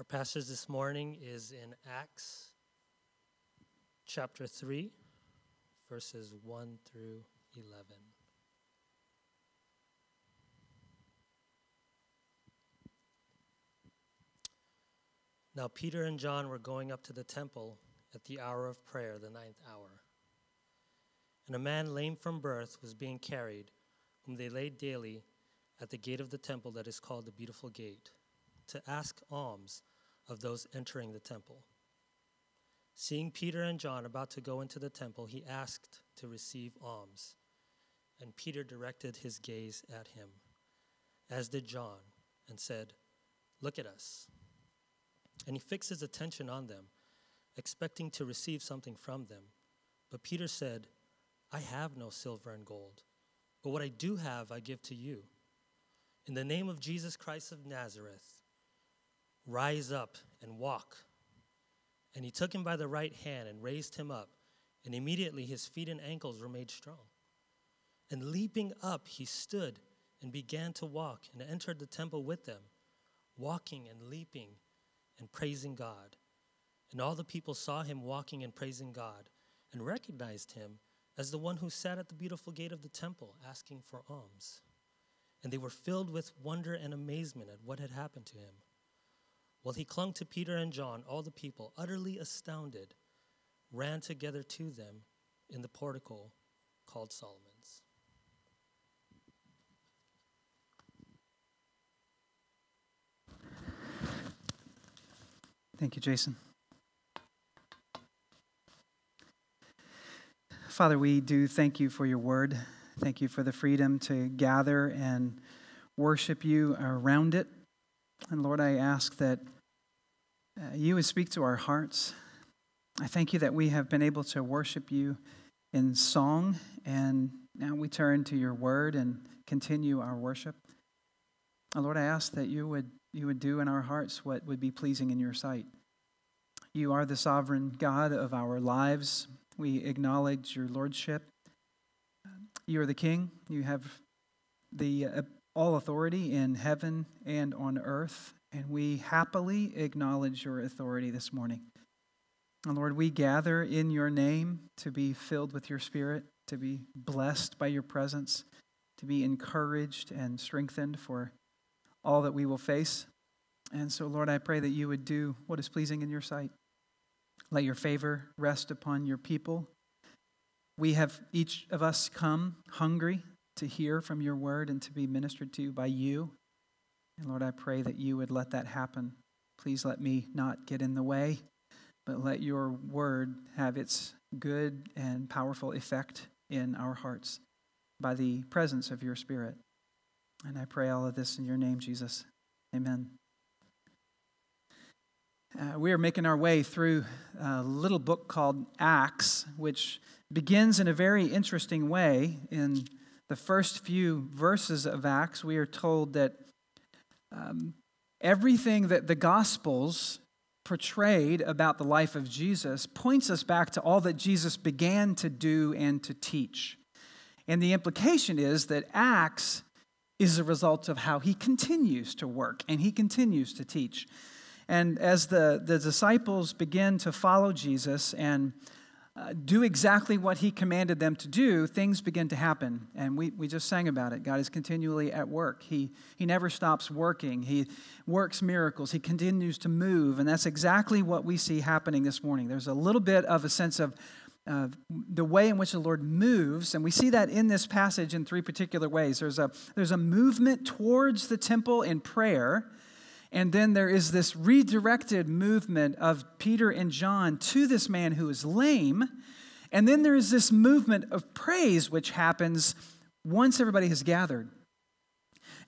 Our passage this morning is in Acts chapter 3, verses 1 through 11. Now, Peter and John were going up to the temple at the hour of prayer, the ninth hour. And a man lame from birth was being carried, whom they laid daily at the gate of the temple that is called the Beautiful Gate, to ask alms of those entering the temple. Seeing Peter and John about to go into the temple, he asked to receive alms. And Peter directed his gaze at him, as did John, and said, Look at us. And he fixed his attention on them, expecting to receive something from them. But Peter said, I have no silver and gold, but what I do have I give to you. In the name of Jesus Christ of Nazareth, rise up and walk. And he took him by the right hand and raised him up, and immediately his feet and ankles were made strong. And leaping up, he stood and began to walk and entered the temple with them, walking and leaping and praising God. And all the people saw him walking and praising God and recognized him as the one who sat at the beautiful gate of the temple asking for alms. And they were filled with wonder and amazement at what had happened to him. While he clung to Peter and John, all the people, utterly astounded, ran together to them in the portico called Solomon's. Thank you, Jason. Father, we do thank you for your word. Thank you for the freedom to gather and worship you around it. And Lord, I ask that uh, you would speak to our hearts. I thank you that we have been able to worship you in song, and now we turn to your word and continue our worship. And Lord, I ask that you would you would do in our hearts what would be pleasing in your sight. You are the sovereign God of our lives. We acknowledge your lordship. You are the king. You have the uh, all authority in heaven and on earth, and we happily acknowledge your authority this morning. And Lord, we gather in your name to be filled with your spirit, to be blessed by your presence, to be encouraged and strengthened for all that we will face. And so, Lord, I pray that you would do what is pleasing in your sight. Let your favor rest upon your people. We have each of us come hungry to hear from your word and to be ministered to by you. And Lord, I pray that you would let that happen. Please let me not get in the way, but let your word have its good and powerful effect in our hearts by the presence of your spirit. And I pray all of this in your name, Jesus. Amen. Uh, we are making our way through a little book called Acts, which begins in a very interesting way. In the first few verses of Acts, we are told that um, everything that the Gospels portrayed about the life of Jesus points us back to all that Jesus began to do and to teach. And the implication is that Acts is a result of how he continues to work and he continues to teach. And as the, the disciples begin to follow Jesus and uh, do exactly what he commanded them to do, things begin to happen. And we, we just sang about it. God is continually at work. He, he never stops working, He works miracles, He continues to move. And that's exactly what we see happening this morning. There's a little bit of a sense of uh, the way in which the Lord moves, and we see that in this passage in three particular ways. There's a, there's a movement towards the temple in prayer, and then there is this redirected movement of Peter and John to this man who is lame. And then there is this movement of praise which happens once everybody has gathered.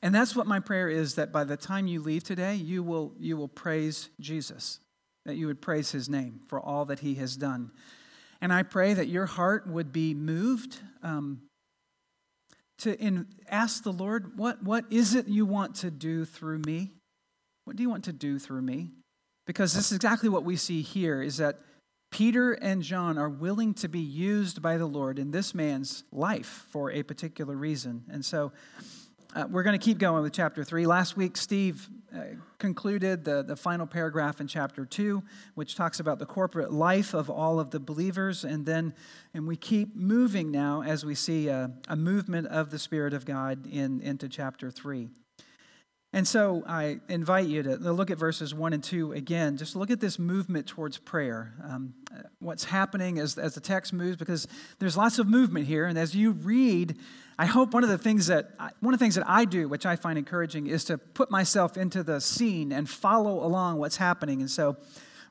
And that's what my prayer is that by the time you leave today, you will, you will praise Jesus, that you would praise his name for all that he has done. And I pray that your heart would be moved um, to in, ask the Lord, what, what is it you want to do through me? What do you want to do through me? Because this is exactly what we see here is that Peter and John are willing to be used by the Lord in this man's life for a particular reason. And so uh, we're going to keep going with chapter 3. Last week, Steve uh, concluded the, the final paragraph in chapter 2, which talks about the corporate life of all of the believers. And then, and we keep moving now as we see a, a movement of the Spirit of God in, into chapter 3. And so I invite you to look at verses 1 and 2 again. Just look at this movement towards prayer. Um, what's happening as, as the text moves, because there's lots of movement here. And as you read, I hope one of the things that one of the things that I do, which I find encouraging, is to put myself into the scene and follow along what's happening. And so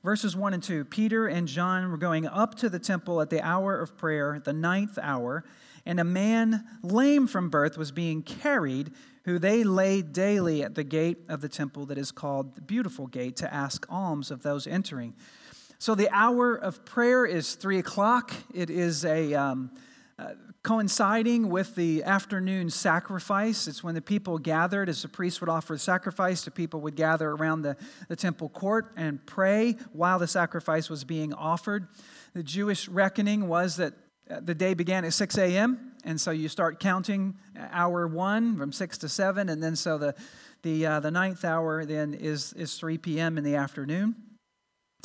verses 1 and 2 Peter and John were going up to the temple at the hour of prayer, the ninth hour, and a man lame from birth was being carried who they laid daily at the gate of the temple that is called the Beautiful Gate to ask alms of those entering. So the hour of prayer is three o'clock. It is a um, uh, coinciding with the afternoon sacrifice. It's when the people gathered, as the priest would offer the sacrifice, the people would gather around the, the temple court and pray while the sacrifice was being offered. The Jewish reckoning was that the day began at 6 a.m. And so you start counting hour one from 6 to 7. And then so the, the, uh, the ninth hour then is, is 3 p.m. in the afternoon.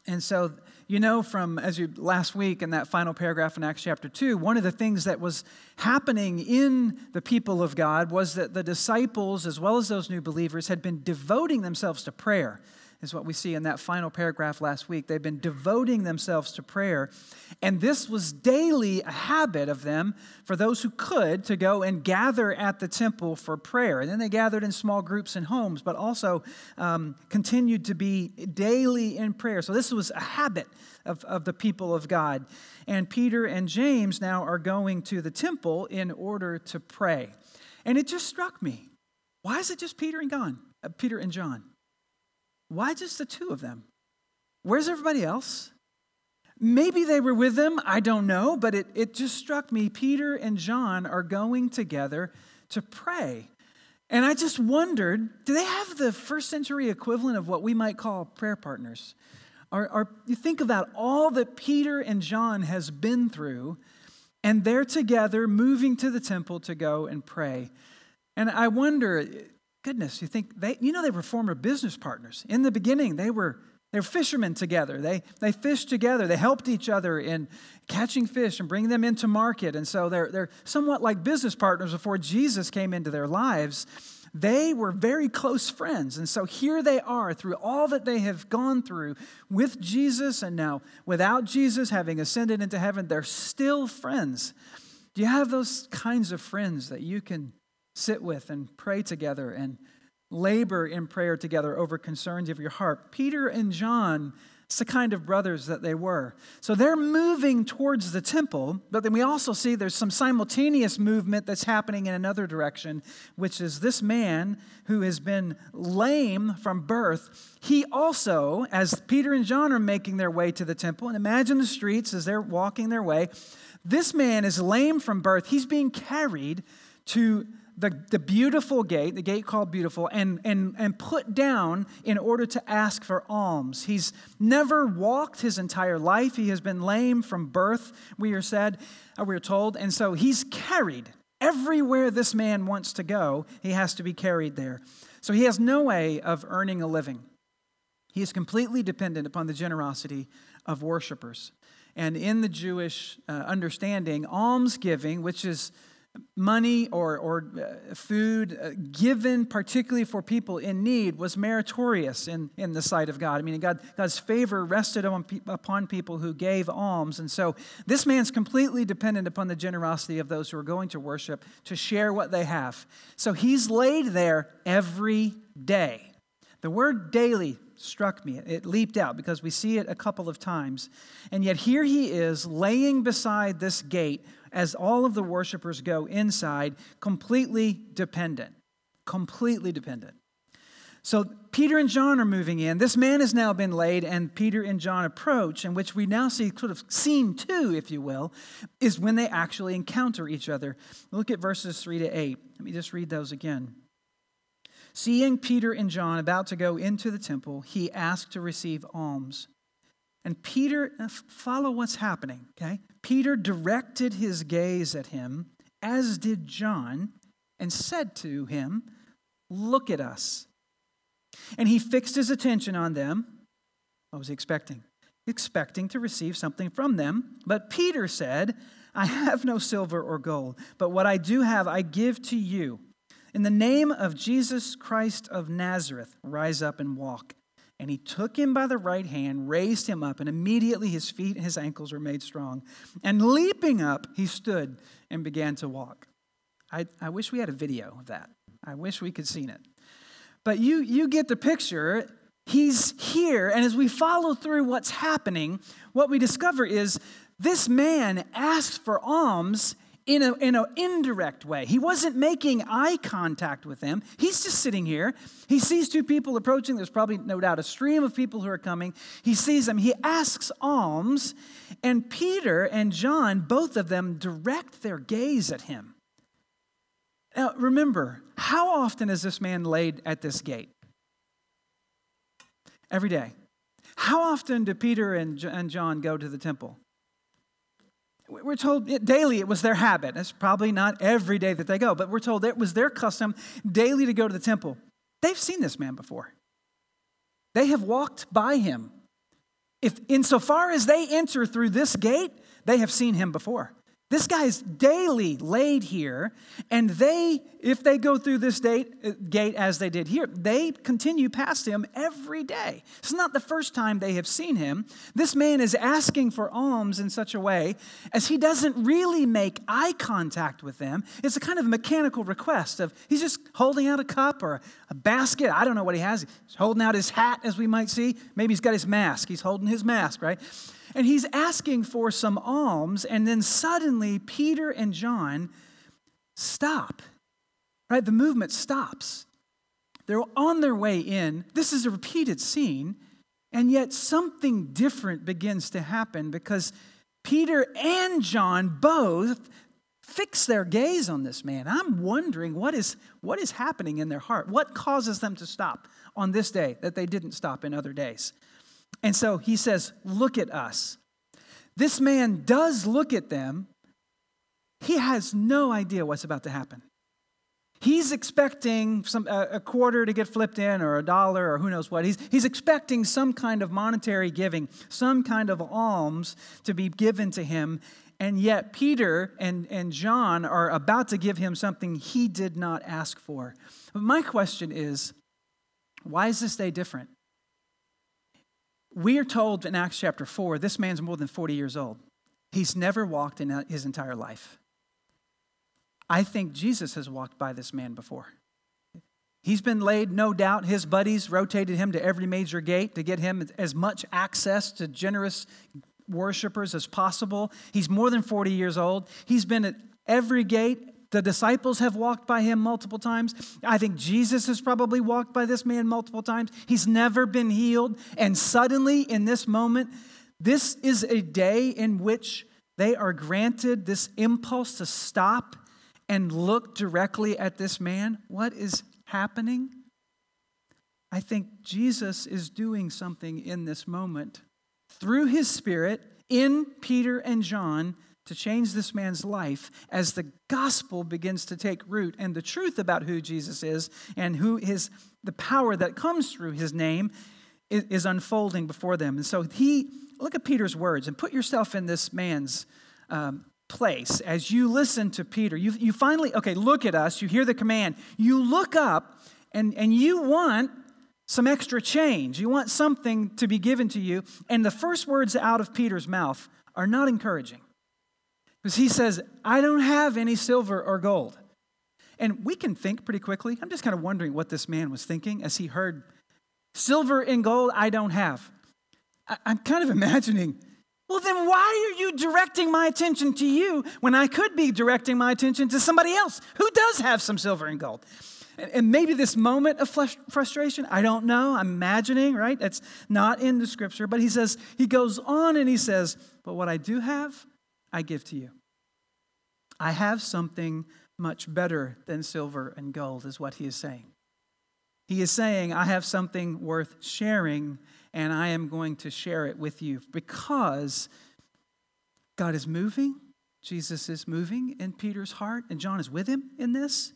And so, you know, from as you last week in that final paragraph in Acts chapter 2, one of the things that was happening in the people of God was that the disciples, as well as those new believers, had been devoting themselves to prayer is what we see in that final paragraph last week. They've been devoting themselves to prayer. And this was daily a habit of them for those who could to go and gather at the temple for prayer. And then they gathered in small groups and homes, but also um, continued to be daily in prayer. So this was a habit of, of the people of God. And Peter and James now are going to the temple in order to pray. And it just struck me. Why is it just Peter and John? Uh, Peter and John. Why just the two of them? Where's everybody else? Maybe they were with them, I don't know, but it, it just struck me Peter and John are going together to pray. And I just wondered do they have the first century equivalent of what we might call prayer partners? Or, or you think about all that Peter and John has been through, and they're together moving to the temple to go and pray. And I wonder goodness, you think they, you know, they were former business partners. In the beginning, they were they were fishermen together. They, they fished together. They helped each other in catching fish and bringing them into market. And so they're, they're somewhat like business partners before Jesus came into their lives. They were very close friends. And so here they are through all that they have gone through with Jesus and now without Jesus having ascended into heaven, they're still friends. Do you have those kinds of friends that you can sit with and pray together and labor in prayer together over concerns of your heart. Peter and John, it's the kind of brothers that they were. So they're moving towards the temple, but then we also see there's some simultaneous movement that's happening in another direction, which is this man who has been lame from birth. He also, as Peter and John are making their way to the temple, and imagine the streets as they're walking their way, this man is lame from birth. He's being carried to the, the beautiful gate, the gate called beautiful, and, and, and put down in order to ask for alms. He's never walked his entire life. He has been lame from birth, we are said, uh, we are told. And so he's carried. Everywhere this man wants to go, he has to be carried there. So he has no way of earning a living. He is completely dependent upon the generosity of worshipers. And in the Jewish uh, understanding, almsgiving, which is money or, or uh, food uh, given particularly for people in need was meritorious in, in the sight of God. I mean, God, God's favor rested on, upon people who gave alms. And so this man's completely dependent upon the generosity of those who are going to worship to share what they have. So he's laid there every day. The word daily struck me. It leaped out because we see it a couple of times. And yet here he is laying beside this gate as all of the worshipers go inside, completely dependent. Completely dependent. So Peter and John are moving in. This man has now been laid, and Peter and John approach, and which we now see sort of scene two, if you will, is when they actually encounter each other. Look at verses three to eight. Let me just read those again. Seeing Peter and John about to go into the temple, he asked to receive alms. And Peter, uh, follow what's happening, okay? Peter directed his gaze at him, as did John, and said to him, Look at us. And he fixed his attention on them. What was he expecting? Expecting to receive something from them. But Peter said, I have no silver or gold, but what I do have I give to you. In the name of Jesus Christ of Nazareth, rise up and walk. And he took him by the right hand, raised him up, and immediately his feet and his ankles were made strong. And leaping up, he stood and began to walk. I, I wish we had a video of that. I wish we could seen it. But you, you get the picture. He's here, and as we follow through what's happening, what we discover is this man asked for alms in an in a indirect way. He wasn't making eye contact with them. He's just sitting here. He sees two people approaching. There's probably no doubt a stream of people who are coming. He sees them. He asks alms, and Peter and John, both of them, direct their gaze at him. Now, remember, how often is this man laid at this gate? Every day. How often do Peter and John go to the temple? We're told daily it was their habit. It's probably not every day that they go, but we're told it was their custom daily to go to the temple. They've seen this man before. They have walked by him. If insofar as they enter through this gate, they have seen him before. This guy is daily laid here, and they, if they go through this date, uh, gate as they did here, they continue past him every day. It's not the first time they have seen him. This man is asking for alms in such a way as he doesn't really make eye contact with them. It's a kind of mechanical request of he's just holding out a cup or a basket. I don't know what he has. He's holding out his hat, as we might see. Maybe he's got his mask. He's holding his mask, right? And he's asking for some alms, and then suddenly Peter and John stop. Right? The movement stops. They're on their way in. This is a repeated scene, and yet something different begins to happen because Peter and John both fix their gaze on this man. I'm wondering what is, what is happening in their heart. What causes them to stop on this day that they didn't stop in other days? And so he says, Look at us. This man does look at them. He has no idea what's about to happen. He's expecting some, a, quarter to get flipped in, or a dollar, or who knows what. He's, he's expecting some kind of monetary giving, some kind of alms to be given to him. And yet, Peter and, and John are about to give him something he did not ask for. But my question is why is this day different? We are told in Acts chapter 4 this man's more than 40 years old. He's never walked in his entire life. I think Jesus has walked by this man before. He's been laid, no doubt. His buddies rotated him to every major gate to get him as much access to generous worshipers as possible. He's more than 40 years old. He's been at every gate the disciples have walked by him multiple times. I think Jesus has probably walked by this man multiple times. He's never been healed. And suddenly, in this moment, this is a day in which they are granted this impulse to stop and look directly at this man. What is happening? I think Jesus is doing something in this moment through his Spirit in Peter and John to change this man's life as the gospel begins to take root and the truth about who Jesus is and who his the power that comes through his name is, is unfolding before them. And so he look at Peter's words and put yourself in this man's um, place as you listen to Peter. You, you finally, okay, look at us, you hear the command, you look up and, and you want some extra change. You want something to be given to you. And the first words out of Peter's mouth are not encouraging. Because he says, I don't have any silver or gold. And we can think pretty quickly. I'm just kind of wondering what this man was thinking as he heard, Silver and gold I don't have. I'm kind of imagining, well, then why are you directing my attention to you when I could be directing my attention to somebody else who does have some silver and gold? And maybe this moment of frustration, I don't know, I'm imagining, right? It's not in the scripture, but he says, he goes on and he says, But what I do have, I give to you. I have something much better than silver and gold, is what he is saying. He is saying, I have something worth sharing, and I am going to share it with you because God is moving. Jesus is moving in Peter's heart, and John is with him in this.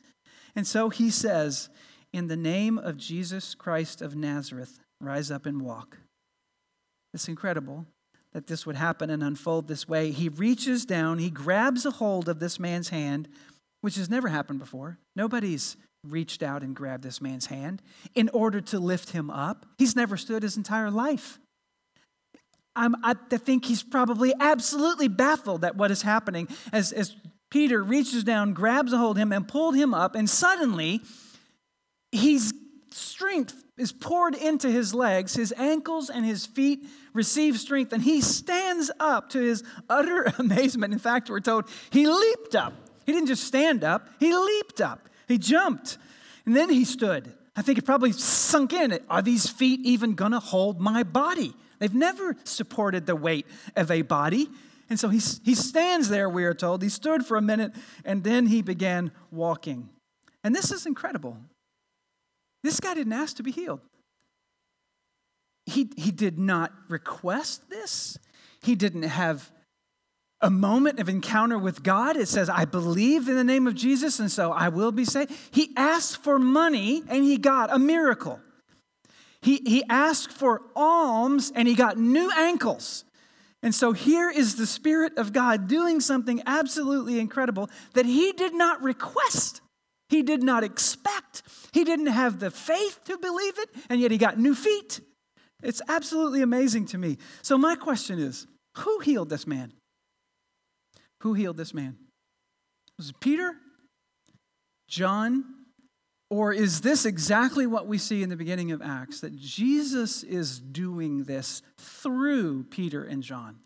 And so he says In the name of Jesus Christ of Nazareth, rise up and walk. It's incredible that this would happen and unfold this way. He reaches down, he grabs a hold of this man's hand, which has never happened before. Nobody's reached out and grabbed this man's hand in order to lift him up. He's never stood his entire life. I'm, I think he's probably absolutely baffled at what is happening as, as Peter reaches down, grabs a hold of him, and pulled him up, and suddenly his strength is poured into his legs, his ankles and his feet receive strength, and he stands up to his utter amazement. In fact, we're told he leaped up. He didn't just stand up, he leaped up. He jumped, and then he stood. I think it probably sunk in. Are these feet even going to hold my body? They've never supported the weight of a body. And so he, he stands there, we are told. He stood for a minute and then he began walking. And this is incredible. This guy didn't ask to be healed. He, he did not request this. He didn't have a moment of encounter with God. It says, I believe in the name of Jesus, and so I will be saved. He asked for money and he got a miracle. He, he asked for alms and he got new ankles. And so here is the Spirit of God doing something absolutely incredible that he did not request. He did not expect. He didn't have the faith to believe it, and yet he got new feet. It's absolutely amazing to me. So, my question is who healed this man? Who healed this man? Was it Peter? John? Or is this exactly what we see in the beginning of Acts that Jesus is doing this through Peter and John?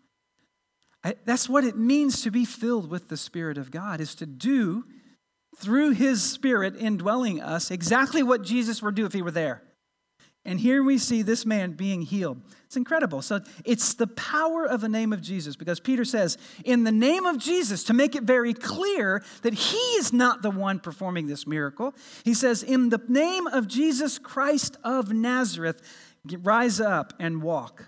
I, that's what it means to be filled with the Spirit of God, is to do through His Spirit indwelling us exactly what Jesus would do if He were there. And here we see this man being healed. It's incredible. So it's the power of the name of Jesus because Peter says, in the name of Jesus, to make it very clear that he is not the one performing this miracle, he says, in the name of Jesus Christ of Nazareth, rise up and walk.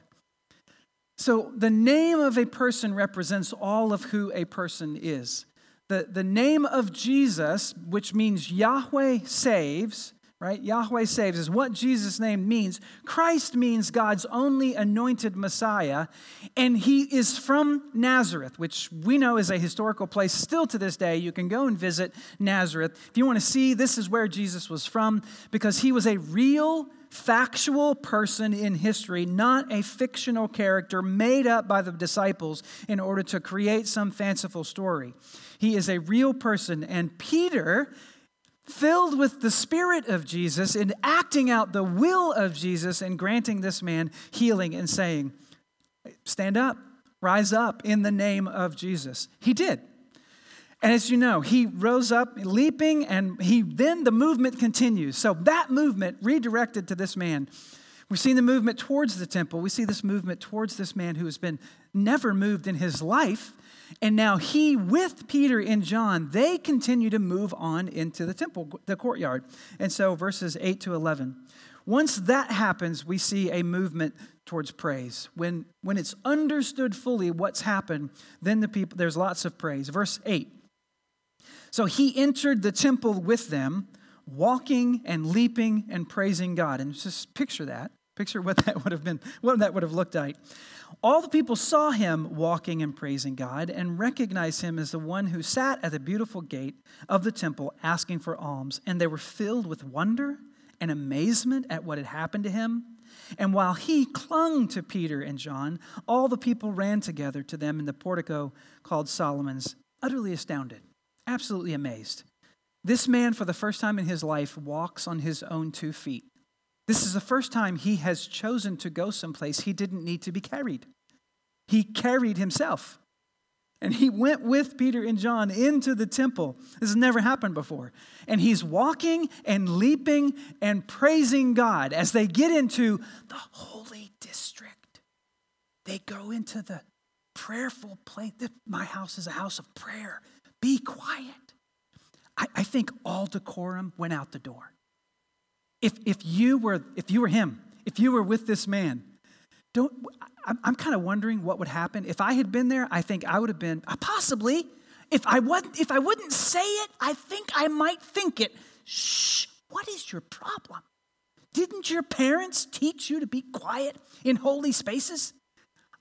So the name of a person represents all of who a person is. The, the name of Jesus, which means Yahweh saves, right? Yahweh saves is what Jesus' name means. Christ means God's only anointed Messiah, and he is from Nazareth, which we know is a historical place still to this day. You can go and visit Nazareth. If you want to see, this is where Jesus was from because he was a real factual person in history, not a fictional character made up by the disciples in order to create some fanciful story. He is a real person, and Peter filled with the Spirit of Jesus and acting out the will of Jesus and granting this man healing and saying, Stand up, rise up in the name of Jesus. He did. And as you know, he rose up leaping, and he then the movement continues. So that movement redirected to this man. We've seen the movement towards the temple. We see this movement towards this man who has been never moved in his life and now he, with Peter and John, they continue to move on into the temple, the courtyard. And so, verses 8 to 11. Once that happens, we see a movement towards praise. When, when it's understood fully what's happened, then the people, there's lots of praise. Verse 8. So he entered the temple with them, walking and leaping and praising God. And just picture that. Picture what that would have been, what that would have looked like. All the people saw him walking and praising God and recognized him as the one who sat at the beautiful gate of the temple asking for alms. And they were filled with wonder and amazement at what had happened to him. And while he clung to Peter and John, all the people ran together to them in the portico called Solomon's, utterly astounded, absolutely amazed. This man, for the first time in his life, walks on his own two feet. This is the first time he has chosen to go someplace he didn't need to be carried. He carried himself. And he went with Peter and John into the temple. This has never happened before. And he's walking and leaping and praising God as they get into the holy district. They go into the prayerful place. My house is a house of prayer. Be quiet. I, I think all decorum went out the door. If, if, you were, if you were him, if you were with this man, don't, I'm, I'm kind of wondering what would happen. If I had been there, I think I would have been, uh, possibly, if I, wasn't, if I wouldn't say it, I think I might think it. Shh, What is your problem? Didn't your parents teach you to be quiet in holy spaces?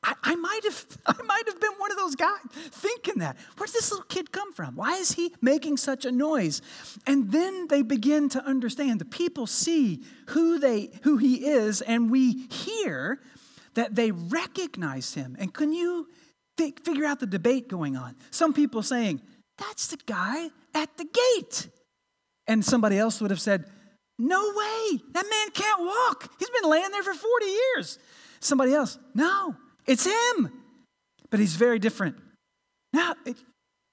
I, I, might have I might have been one of those guys thinking that. Where's this little kid come from? Why is he making such a noise? And then they begin to understand. The people see who they who he is, and we hear that they recognize him. And can you th- figure out the debate going on? Some people saying, "That's the guy at the gate," and somebody else would have said, "No way! That man can't walk. He's been laying there for forty years." Somebody else, "No." It's him. But he's very different. Now, it,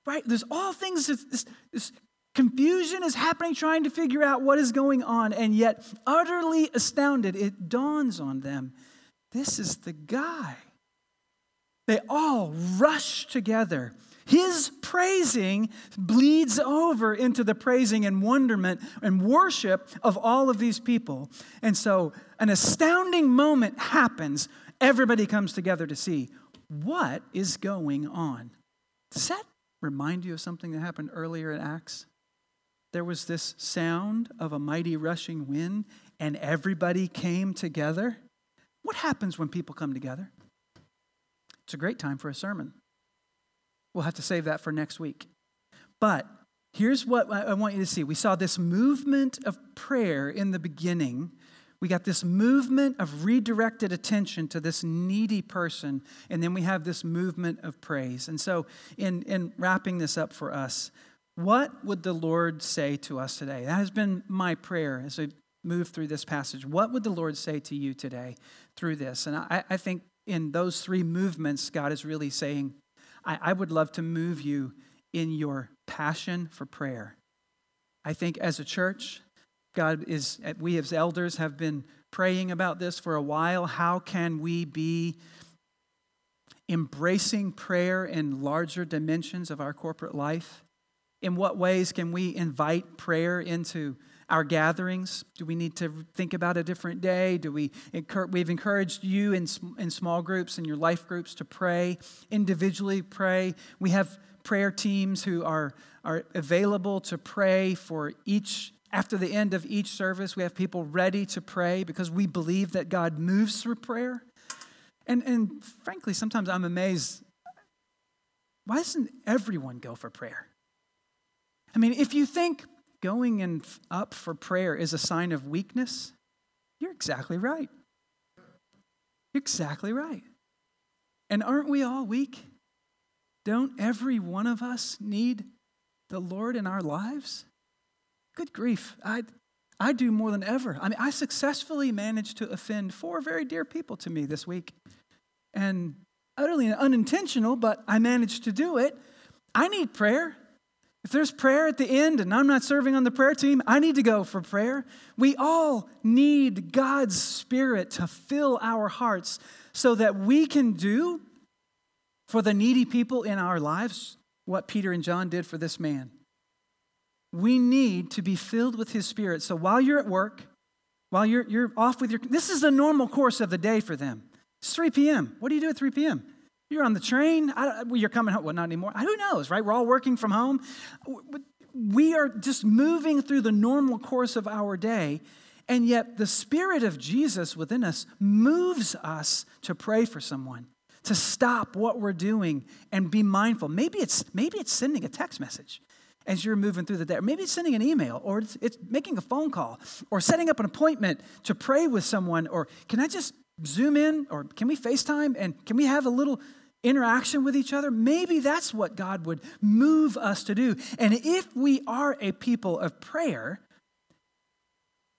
right, there's all things, this, this confusion is happening, trying to figure out what is going on, and yet, utterly astounded, it dawns on them this is the guy. They all rush together. His praising bleeds over into the praising and wonderment and worship of all of these people. And so, an astounding moment happens Everybody comes together to see what is going on. Does that remind you of something that happened earlier in Acts? There was this sound of a mighty rushing wind, and everybody came together. What happens when people come together? It's a great time for a sermon. We'll have to save that for next week. But here's what I want you to see. We saw this movement of prayer in the beginning we got this movement of redirected attention to this needy person, and then we have this movement of praise. And so, in, in wrapping this up for us, what would the Lord say to us today? That has been my prayer as we move through this passage. What would the Lord say to you today through this? And I, I think in those three movements, God is really saying, I, I would love to move you in your passion for prayer. I think as a church, God is, we as elders have been praying about this for a while. How can we be embracing prayer in larger dimensions of our corporate life? In what ways can we invite prayer into our gatherings? Do we need to think about a different day? Do we we've encouraged you in, in small groups and your life groups to pray, individually pray. We have prayer teams who are, are available to pray for each after the end of each service, we have people ready to pray because we believe that God moves through prayer. And, and frankly, sometimes I'm amazed why doesn't everyone go for prayer? I mean, if you think going and up for prayer is a sign of weakness, you're exactly right. You're exactly right. And aren't we all weak? Don't every one of us need the Lord in our lives? Good grief. I, I do more than ever. I mean, I successfully managed to offend four very dear people to me this week. And utterly unintentional, but I managed to do it. I need prayer. If there's prayer at the end and I'm not serving on the prayer team, I need to go for prayer. We all need God's Spirit to fill our hearts so that we can do for the needy people in our lives what Peter and John did for this man we need to be filled with His Spirit. So while you're at work, while you're, you're off with your, this is the normal course of the day for them. It's 3 p.m. What do you do at 3 p.m.? You're on the train. I, well, you're coming home. Well, not anymore. Who knows, right? We're all working from home. We are just moving through the normal course of our day. And yet, the Spirit of Jesus within us moves us to pray for someone, to stop what we're doing and be mindful. Maybe it's, maybe it's sending a text message as you're moving through the day. maybe it's sending an email, or it's, it's making a phone call, or setting up an appointment to pray with someone, or can I just zoom in, or can we FaceTime, and can we have a little interaction with each other? Maybe that's what God would move us to do. And if we are a people of prayer,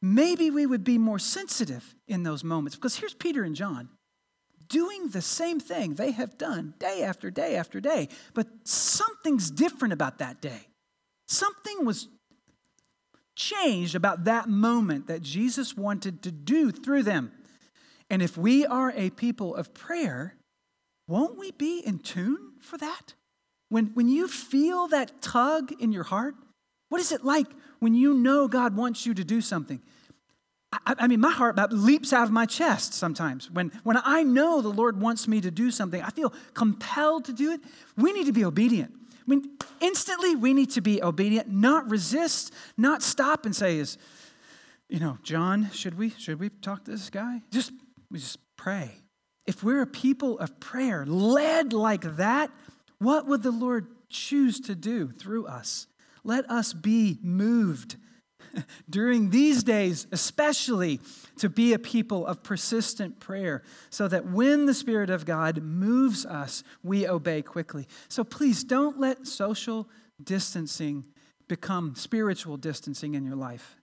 maybe we would be more sensitive in those moments. Because here's Peter and John doing the same thing they have done day after day after day, but something's different about that day. Something was changed about that moment that Jesus wanted to do through them. And if we are a people of prayer, won't we be in tune for that? When, when you feel that tug in your heart, what is it like when you know God wants you to do something? I, I mean, my heart leaps out of my chest sometimes. When, when I know the Lord wants me to do something, I feel compelled to do it. We need to be obedient. I mean, instantly we need to be obedient, not resist, not stop and say, is, you know, John, should we should we talk to this guy? Just we just pray. If we're a people of prayer, led like that, what would the Lord choose to do through us? Let us be moved during these days, especially to be a people of persistent prayer, so that when the Spirit of God moves us, we obey quickly. So please don't let social distancing become spiritual distancing in your life.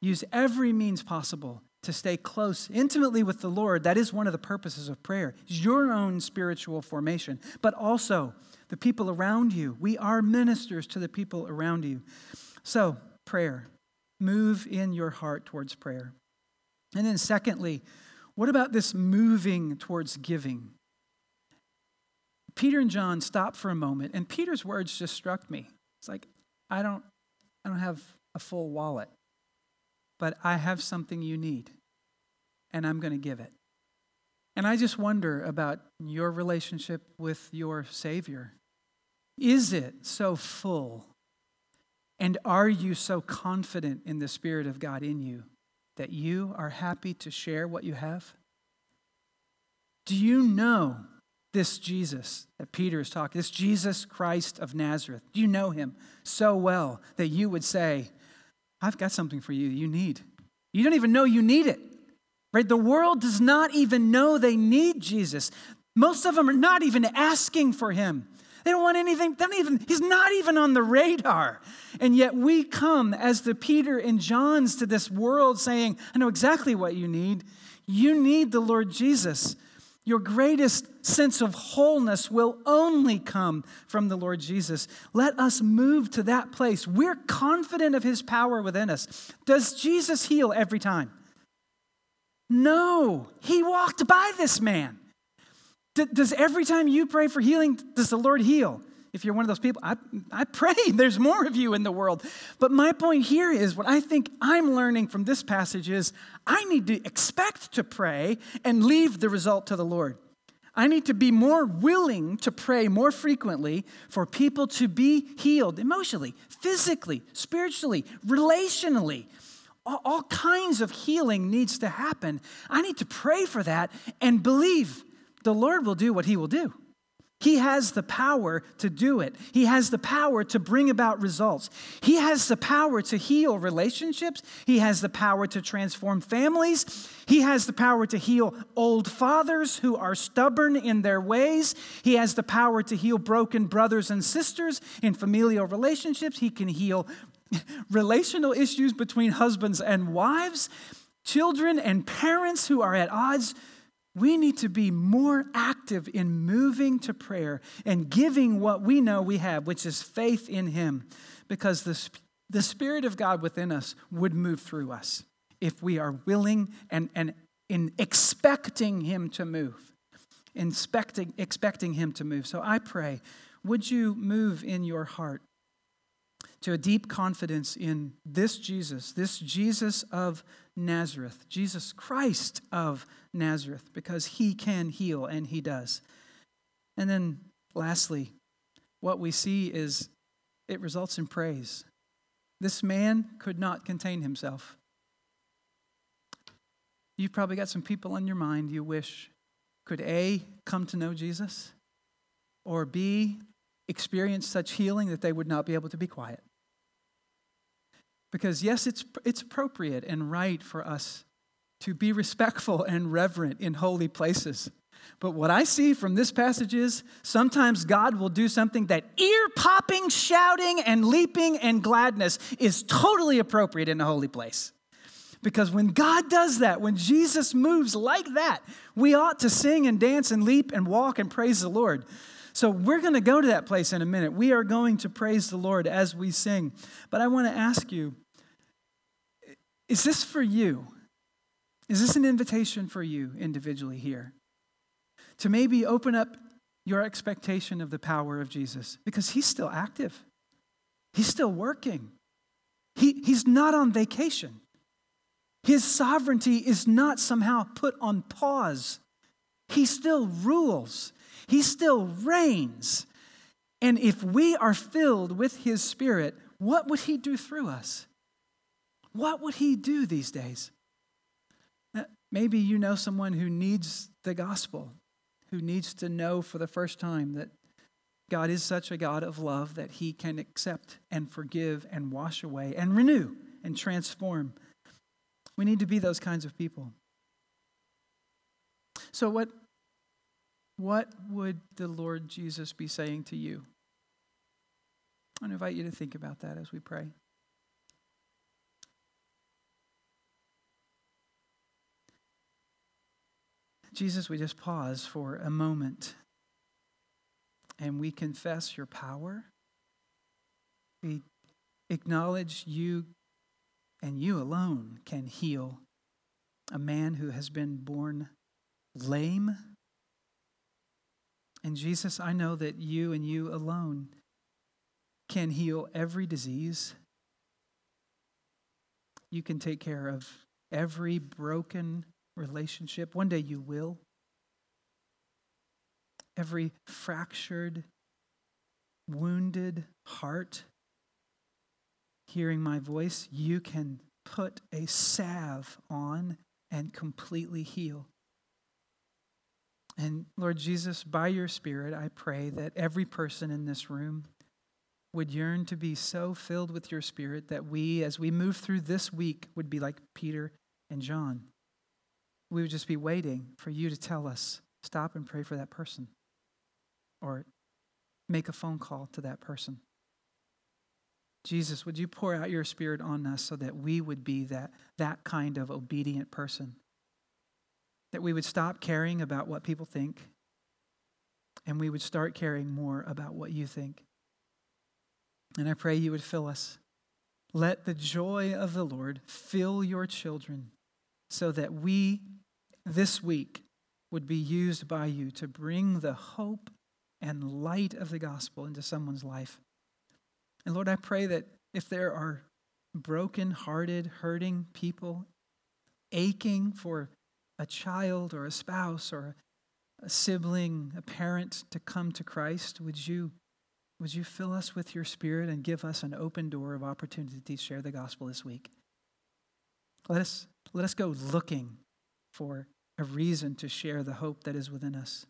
Use every means possible to stay close intimately with the Lord. That is one of the purposes of prayer, is your own spiritual formation, but also the people around you. We are ministers to the people around you. So, prayer. Move in your heart towards prayer. And then, secondly, what about this moving towards giving? Peter and John stop for a moment, and Peter's words just struck me. It's like, I don't, I don't have a full wallet, but I have something you need, and I'm going to give it. And I just wonder about your relationship with your Savior. Is it so full? And are you so confident in the Spirit of God in you that you are happy to share what you have? Do you know this Jesus that Peter is talking, this Jesus Christ of Nazareth? Do you know him so well that you would say, I've got something for you you need? You don't even know you need it. Right? The world does not even know they need Jesus. Most of them are not even asking for him. They don't want anything, they don't even, he's not even on the radar. And yet we come as the Peter and Johns to this world saying, I know exactly what you need. You need the Lord Jesus. Your greatest sense of wholeness will only come from the Lord Jesus. Let us move to that place. We're confident of his power within us. Does Jesus heal every time? No, he walked by this man. Does every time you pray for healing, does the Lord heal? If you're one of those people, I, I pray there's more of you in the world. But my point here is what I think I'm learning from this passage is I need to expect to pray and leave the result to the Lord. I need to be more willing to pray more frequently for people to be healed emotionally, physically, spiritually, relationally. All, all kinds of healing needs to happen. I need to pray for that and believe the Lord will do what he will do. He has the power to do it. He has the power to bring about results. He has the power to heal relationships. He has the power to transform families. He has the power to heal old fathers who are stubborn in their ways. He has the power to heal broken brothers and sisters in familial relationships. He can heal relational issues between husbands and wives, children and parents who are at odds we need to be more active in moving to prayer and giving what we know we have, which is faith in Him, because the, the Spirit of God within us would move through us if we are willing and, and in expecting Him to move. Expecting, expecting Him to move. So I pray, would you move in your heart to a deep confidence in this Jesus, this Jesus of Nazareth, Jesus Christ of Nazareth, because he can heal and he does. And then lastly, what we see is it results in praise. This man could not contain himself. You've probably got some people on your mind you wish could A, come to know Jesus, or B, experience such healing that they would not be able to be quiet. Because, yes, it's, it's appropriate and right for us to be respectful and reverent in holy places. But what I see from this passage is sometimes God will do something that ear popping, shouting, and leaping and gladness is totally appropriate in a holy place. Because when God does that, when Jesus moves like that, we ought to sing and dance and leap and walk and praise the Lord. So we're going to go to that place in a minute. We are going to praise the Lord as we sing. But I want to ask you is this for you? Is this an invitation for you individually here? To maybe open up your expectation of the power of Jesus because he's still active, he's still working, he, he's not on vacation. His sovereignty is not somehow put on pause. He still rules, he still reigns. And if we are filled with his spirit, what would he do through us? What would he do these days? Uh, maybe you know someone who needs the gospel, who needs to know for the first time that God is such a God of love that he can accept and forgive and wash away and renew and transform. We need to be those kinds of people. So, what, what would the Lord Jesus be saying to you? I invite you to think about that as we pray. Jesus, we just pause for a moment and we confess your power. We acknowledge you and you alone can heal a man who has been born lame. And Jesus, I know that you and you alone can heal every disease. You can take care of every broken relationship. One day you will every fractured, wounded heart hearing my voice, you can put a salve on and completely heal. And Lord Jesus, by your Spirit, I pray that every person in this room would yearn to be so filled with your Spirit that we, as we move through this week, would be like Peter and John. We would just be waiting for you to tell us, stop and pray for that person or make a phone call to that person. Jesus, would you pour out your spirit on us so that we would be that, that kind of obedient person? That we would stop caring about what people think and we would start caring more about what you think. And I pray you would fill us. Let the joy of the Lord fill your children so that we this week would be used by you to bring the hope and light of the gospel into someone's life. And Lord, I pray that if there are broken hearted, hurting people aching for a child or a spouse or a sibling, a parent to come to Christ, would you, would you fill us with your spirit and give us an open door of opportunity to share the gospel this week? Let us, let us go looking for a reason to share the hope that is within us.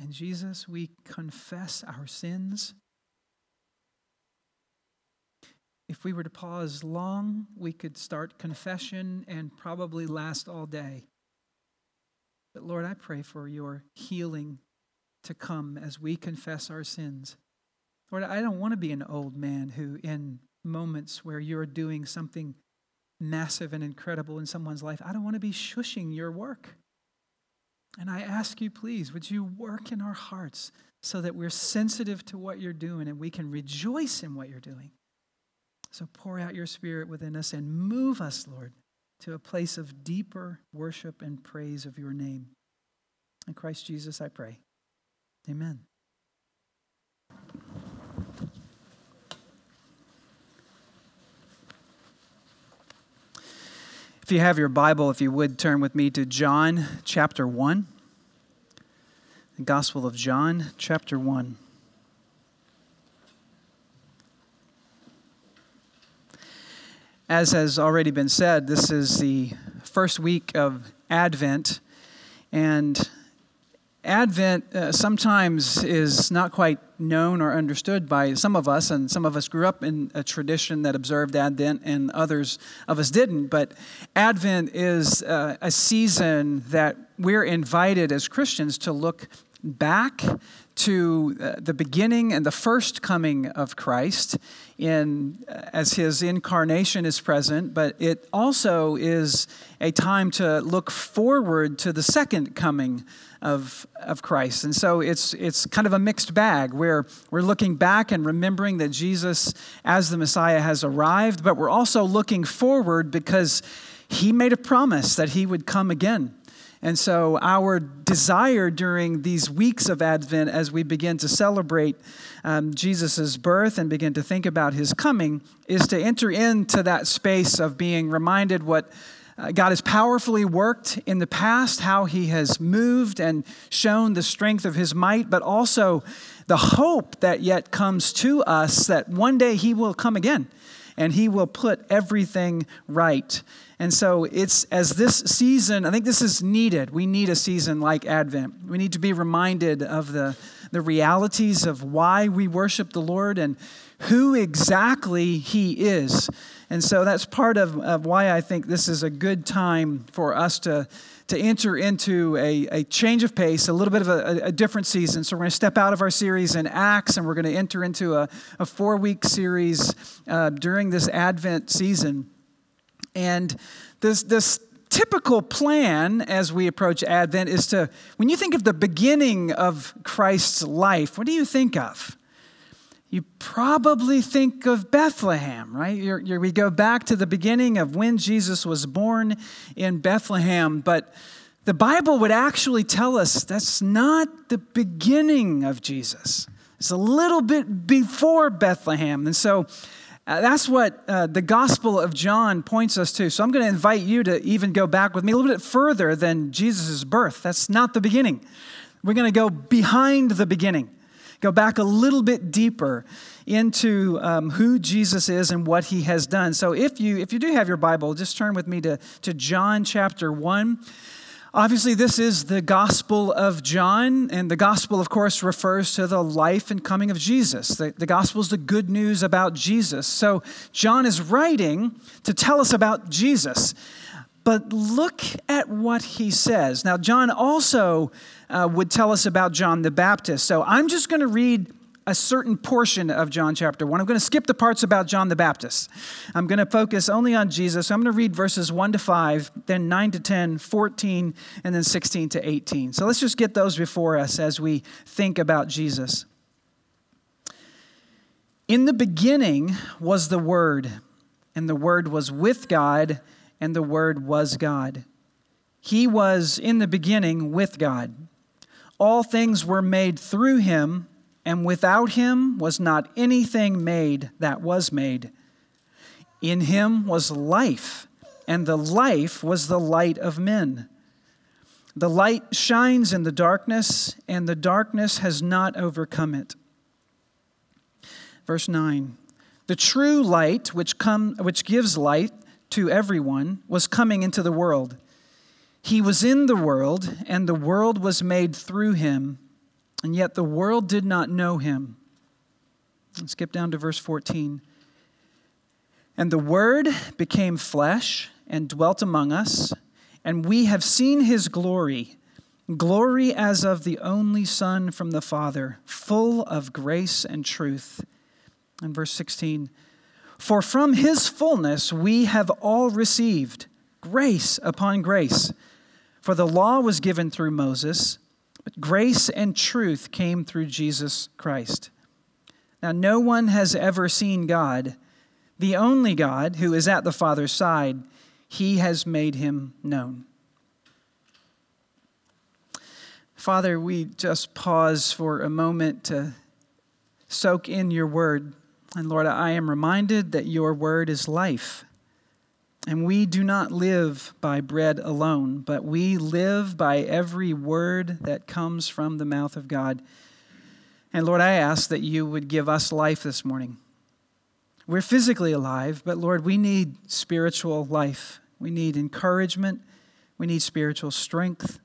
And Jesus, we confess our sins. If we were to pause long, we could start confession and probably last all day. But Lord, I pray for your healing to come as we confess our sins. Lord, I don't want to be an old man who, in moments where you're doing something massive and incredible in someone's life, I don't want to be shushing your work. And I ask you, please, would you work in our hearts so that we're sensitive to what you're doing and we can rejoice in what you're doing? So pour out your spirit within us and move us, Lord, to a place of deeper worship and praise of your name. In Christ Jesus, I pray. Amen. If you have your Bible, if you would turn with me to John chapter 1, the Gospel of John chapter 1. As has already been said, this is the first week of Advent, and Advent uh, sometimes is not quite known or understood by some of us, and some of us grew up in a tradition that observed Advent, and others of us didn't. But Advent is uh, a season that we're invited as Christians to look back to uh, the beginning and the first coming of Christ in uh, as his incarnation is present but it also is a time to look forward to the second coming of, of Christ. And so it's, it's kind of a mixed bag where we're looking back and remembering that Jesus, as the Messiah, has arrived, but we're also looking forward because he made a promise that he would come again. And so, our desire during these weeks of Advent, as we begin to celebrate um, Jesus' birth and begin to think about his coming, is to enter into that space of being reminded what uh, God has powerfully worked in the past, how he has moved and shown the strength of his might, but also the hope that yet comes to us that one day he will come again and He will put everything right. And so it's as this season, I think this is needed. We need a season like Advent. We need to be reminded of the, the realities of why we worship the Lord and who exactly He is. And so that's part of, of why I think this is a good time for us to to enter into a, a change of pace, a little bit of a, a different season. So we're going to step out of our series in Acts and we're going to enter into a, a four week series uh, during this Advent season. And this, this typical plan as we approach Advent is to, when you think of the beginning of Christ's life, what do you think of? You probably think of Bethlehem, right? You're, you're, we go back to the beginning of when Jesus was born in Bethlehem, but the Bible would actually tell us that's not the beginning of Jesus. It's a little bit before Bethlehem. And so uh, that's what uh, the Gospel of John points us to. So I'm going to invite you to even go back with me a little bit further than Jesus' birth. That's not the beginning. We're going to go behind the beginning go back a little bit deeper into um, who Jesus is and what he has done. So if you if you do have your Bible, just turn with me to, to John chapter 1. Obviously, this is the Gospel of John, and the Gospel, of course, refers to the life and coming of Jesus. The, the Gospel is the good news about Jesus. So, John is writing to tell us about Jesus. But look at what he says. Now, John also uh, would tell us about John the Baptist. So I'm just going to read a certain portion of John chapter 1. I'm going to skip the parts about John the Baptist. I'm going to focus only on Jesus. I'm going to read verses 1 to 5, then 9 to 10, 14, and then 16 to 18. So let's just get those before us as we think about Jesus. In the beginning was the Word, and the Word was with God and the Word was God. He was in the beginning with God. All things were made through him, and without him was not anything made that was made. In him was life, and the life was the light of men. The light shines in the darkness, and the darkness has not overcome it. Verse 9 The true light, which, come, which gives light, to everyone, was coming into the world. He was in the world, and the world was made through him, and yet the world did not know him. Let's skip down to verse 14. And the Word became flesh and dwelt among us, and we have seen his glory glory as of the only Son from the Father, full of grace and truth. And verse 16. For from his fullness we have all received grace upon grace. For the law was given through Moses, but grace and truth came through Jesus Christ. Now, no one has ever seen God, the only God who is at the Father's side. He has made him known. Father, we just pause for a moment to soak in your word. And Lord, I am reminded that your word is life. And we do not live by bread alone, but we live by every word that comes from the mouth of God. And Lord, I ask that you would give us life this morning. We're physically alive, but Lord, we need spiritual life. We need encouragement. We need spiritual strength.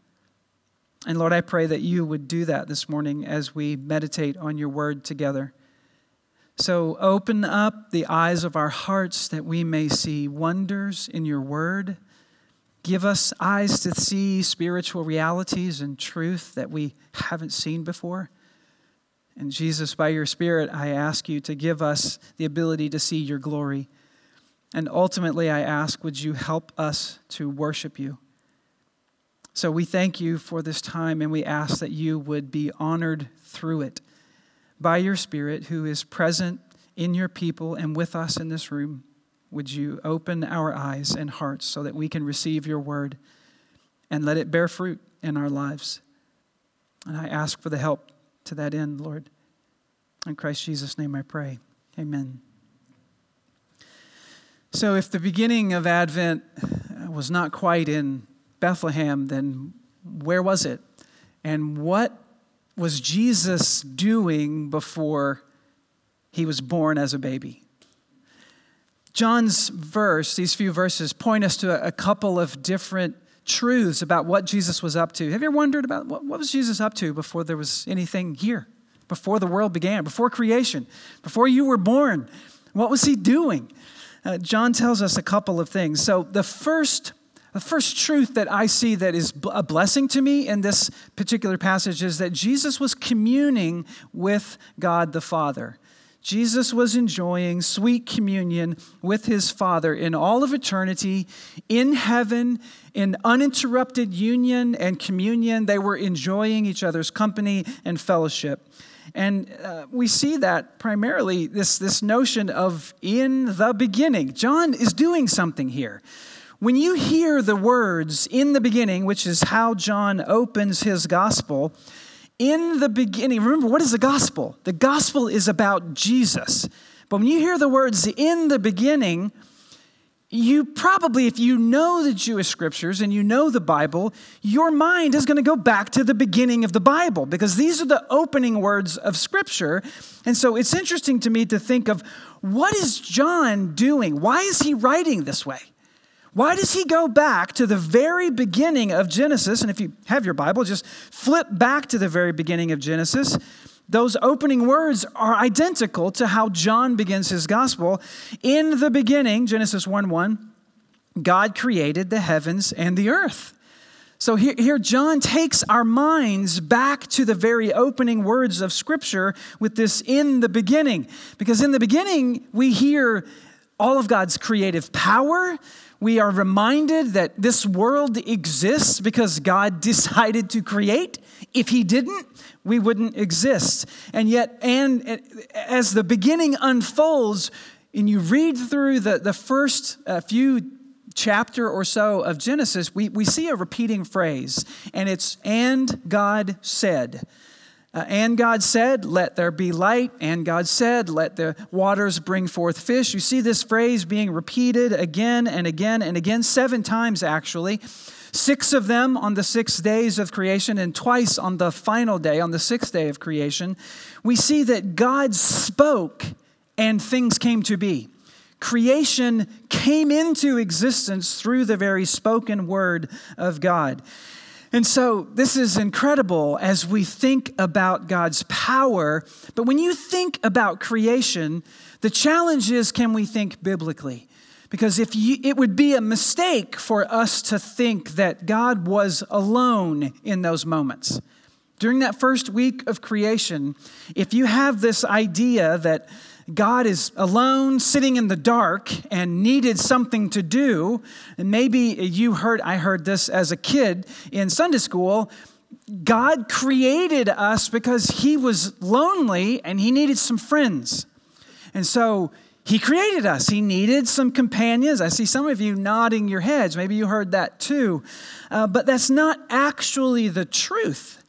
And Lord, I pray that you would do that this morning as we meditate on your word together. So open up the eyes of our hearts that we may see wonders in your word. Give us eyes to see spiritual realities and truth that we haven't seen before. And Jesus, by your Spirit, I ask you to give us the ability to see your glory. And ultimately, I ask, would you help us to worship you? So we thank you for this time, and we ask that you would be honored through it by your Spirit, who is present in your people and with us in this room, would you open our eyes and hearts so that we can receive your word and let it bear fruit in our lives? And I ask for the help to that end, Lord. In Christ Jesus' name I pray. Amen. So, if the beginning of Advent was not quite in Bethlehem, then where was it? And what was Jesus doing before he was born as a baby? John's verse, these few verses, point us to a, couple of different truths about what Jesus was up to. Have you ever wondered about what, what was Jesus up to before there was anything here, before the world began, before creation, before you were born? What was he doing? Uh, John tells us a couple of things. So, the first, the first truth that I see that is a blessing to me in this particular passage is that Jesus was communing with God the Father. Jesus was enjoying sweet communion with his Father in all of eternity, in heaven, in uninterrupted union and communion. They were enjoying each other's company and fellowship. And uh, we see that primarily this, this notion of in the beginning. John is doing something here. When you hear the words in the beginning, which is how John opens his gospel, in the beginning, remember, what is the gospel? The gospel is about Jesus. But when you hear the words in the beginning, you probably, if you know the Jewish scriptures and you know the Bible, your mind is going to go back to the beginning of the Bible because these are the opening words of scripture. And so it's interesting to me to think of what is John doing? Why is he writing this way? Why does he go back to the very beginning of Genesis? And if you have your Bible, just flip back to the very beginning of Genesis those opening words are identical to how John begins his gospel. In the beginning, Genesis 1 1, God created the heavens and the earth. So here, here, John takes our minds back to the very opening words of Scripture with this in the beginning. Because in the beginning, we hear all of God's creative power. We are reminded that this world exists because God decided to create. If He didn't, we wouldn't exist. And yet, and as the beginning unfolds, and you read through the, the first uh, few chapter or so of Genesis, we, we see a repeating phrase, and it's, and God said. Uh, and God said, Let there be light. And God said, Let the waters bring forth fish. You see this phrase being repeated again and again and again, seven times actually. Six of them on the six days of creation, and twice on the final day, on the sixth day of creation. We see that God spoke and things came to be. Creation came into existence through the very spoken word of God. And so this is incredible as we think about God's power. But when you think about creation, the challenge is can we think biblically? Because if you, it would be a mistake for us to think that God was alone in those moments. During that first week of creation, if you have this idea that God is alone, sitting in the dark, and needed something to do, and maybe you heard, I heard this as a kid in Sunday school. God created us because he was lonely and he needed some friends. And so he created us. He needed some companions. I see some of you nodding your heads. Maybe you heard that too. Uh, but that's not actually the truth,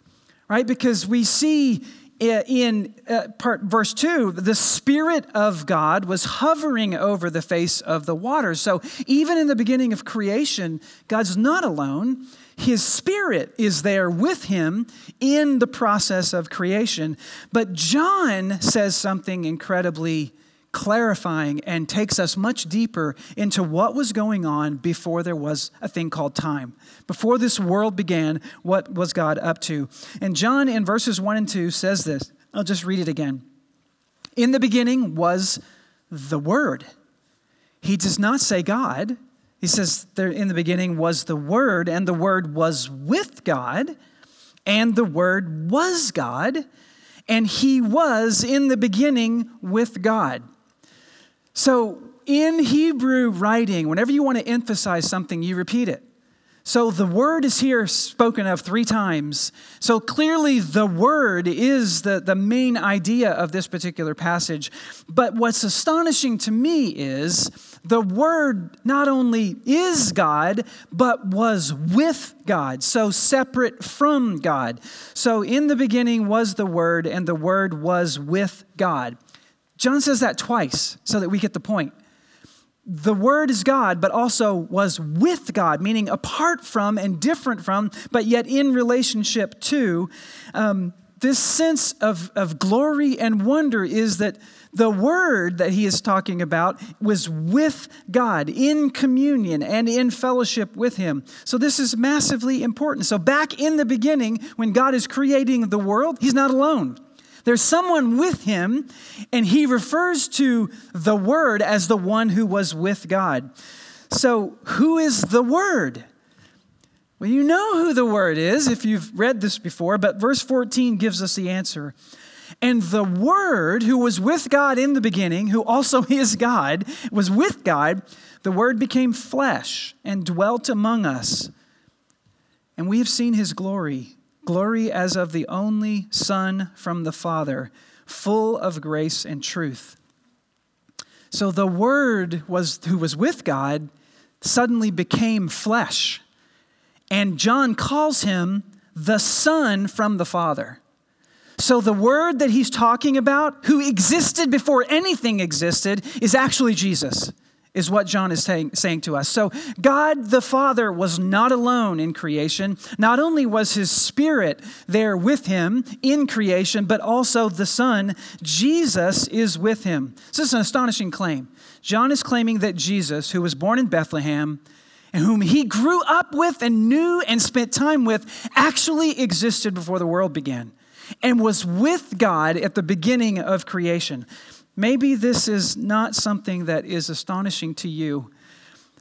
right? Because we see in uh, part verse 2 the spirit of god was hovering over the face of the waters. So even in the beginning of creation god's not alone. His spirit is there with him in the process of creation. But john says something incredibly clarifying and takes us much deeper into what was going on before there was a thing called time. Before this world began, what was God up to? And John, in verses 1 and 2, says this. I'll just read it again. In the beginning was the Word. He does not say God. He says there in the beginning was the Word, and the Word was with God, and the Word was God, and He was in the beginning with God. So, in Hebrew writing, whenever you want to emphasize something, you repeat it. So the word is here spoken of three times. So clearly, the word is the, the main idea of this particular passage. But what's astonishing to me is the word not only is God, but was with God, so separate from God. So in the beginning was the word, and the word was with God. John says that twice so that we get the point. The Word is God, but also was with God, meaning apart from and different from, but yet in relationship to. Um, this sense of, of glory and wonder is that the word that he is talking about was with God in communion and in fellowship with him. So this is massively important. So back in the beginning, when God is creating the world, he's not alone. There's someone with him, and he refers to the Word as the one who was with God. So, who is the Word? Well, you know who the Word is if you've read this before, but verse 14 gives us the answer. And the Word, who was with God in the beginning, who also is God, was with God, the Word became flesh and dwelt among us. And we have seen his glory glory as of the only Son from the Father, full of grace and truth. So the Word was, who was with God suddenly became flesh. And John calls him the Son from the Father. So the Word that he's talking about, who existed before anything existed, is actually Jesus is what John is saying, saying to us. So, God the Father was not alone in creation. Not only was his Spirit there with him in creation, but also the Son, Jesus, is with him. This is an astonishing claim. John is claiming that Jesus, who was born in Bethlehem, and whom he grew up with and knew and spent time with, actually existed before the world began and was with God at the beginning of creation. Maybe this is not something that is astonishing to you,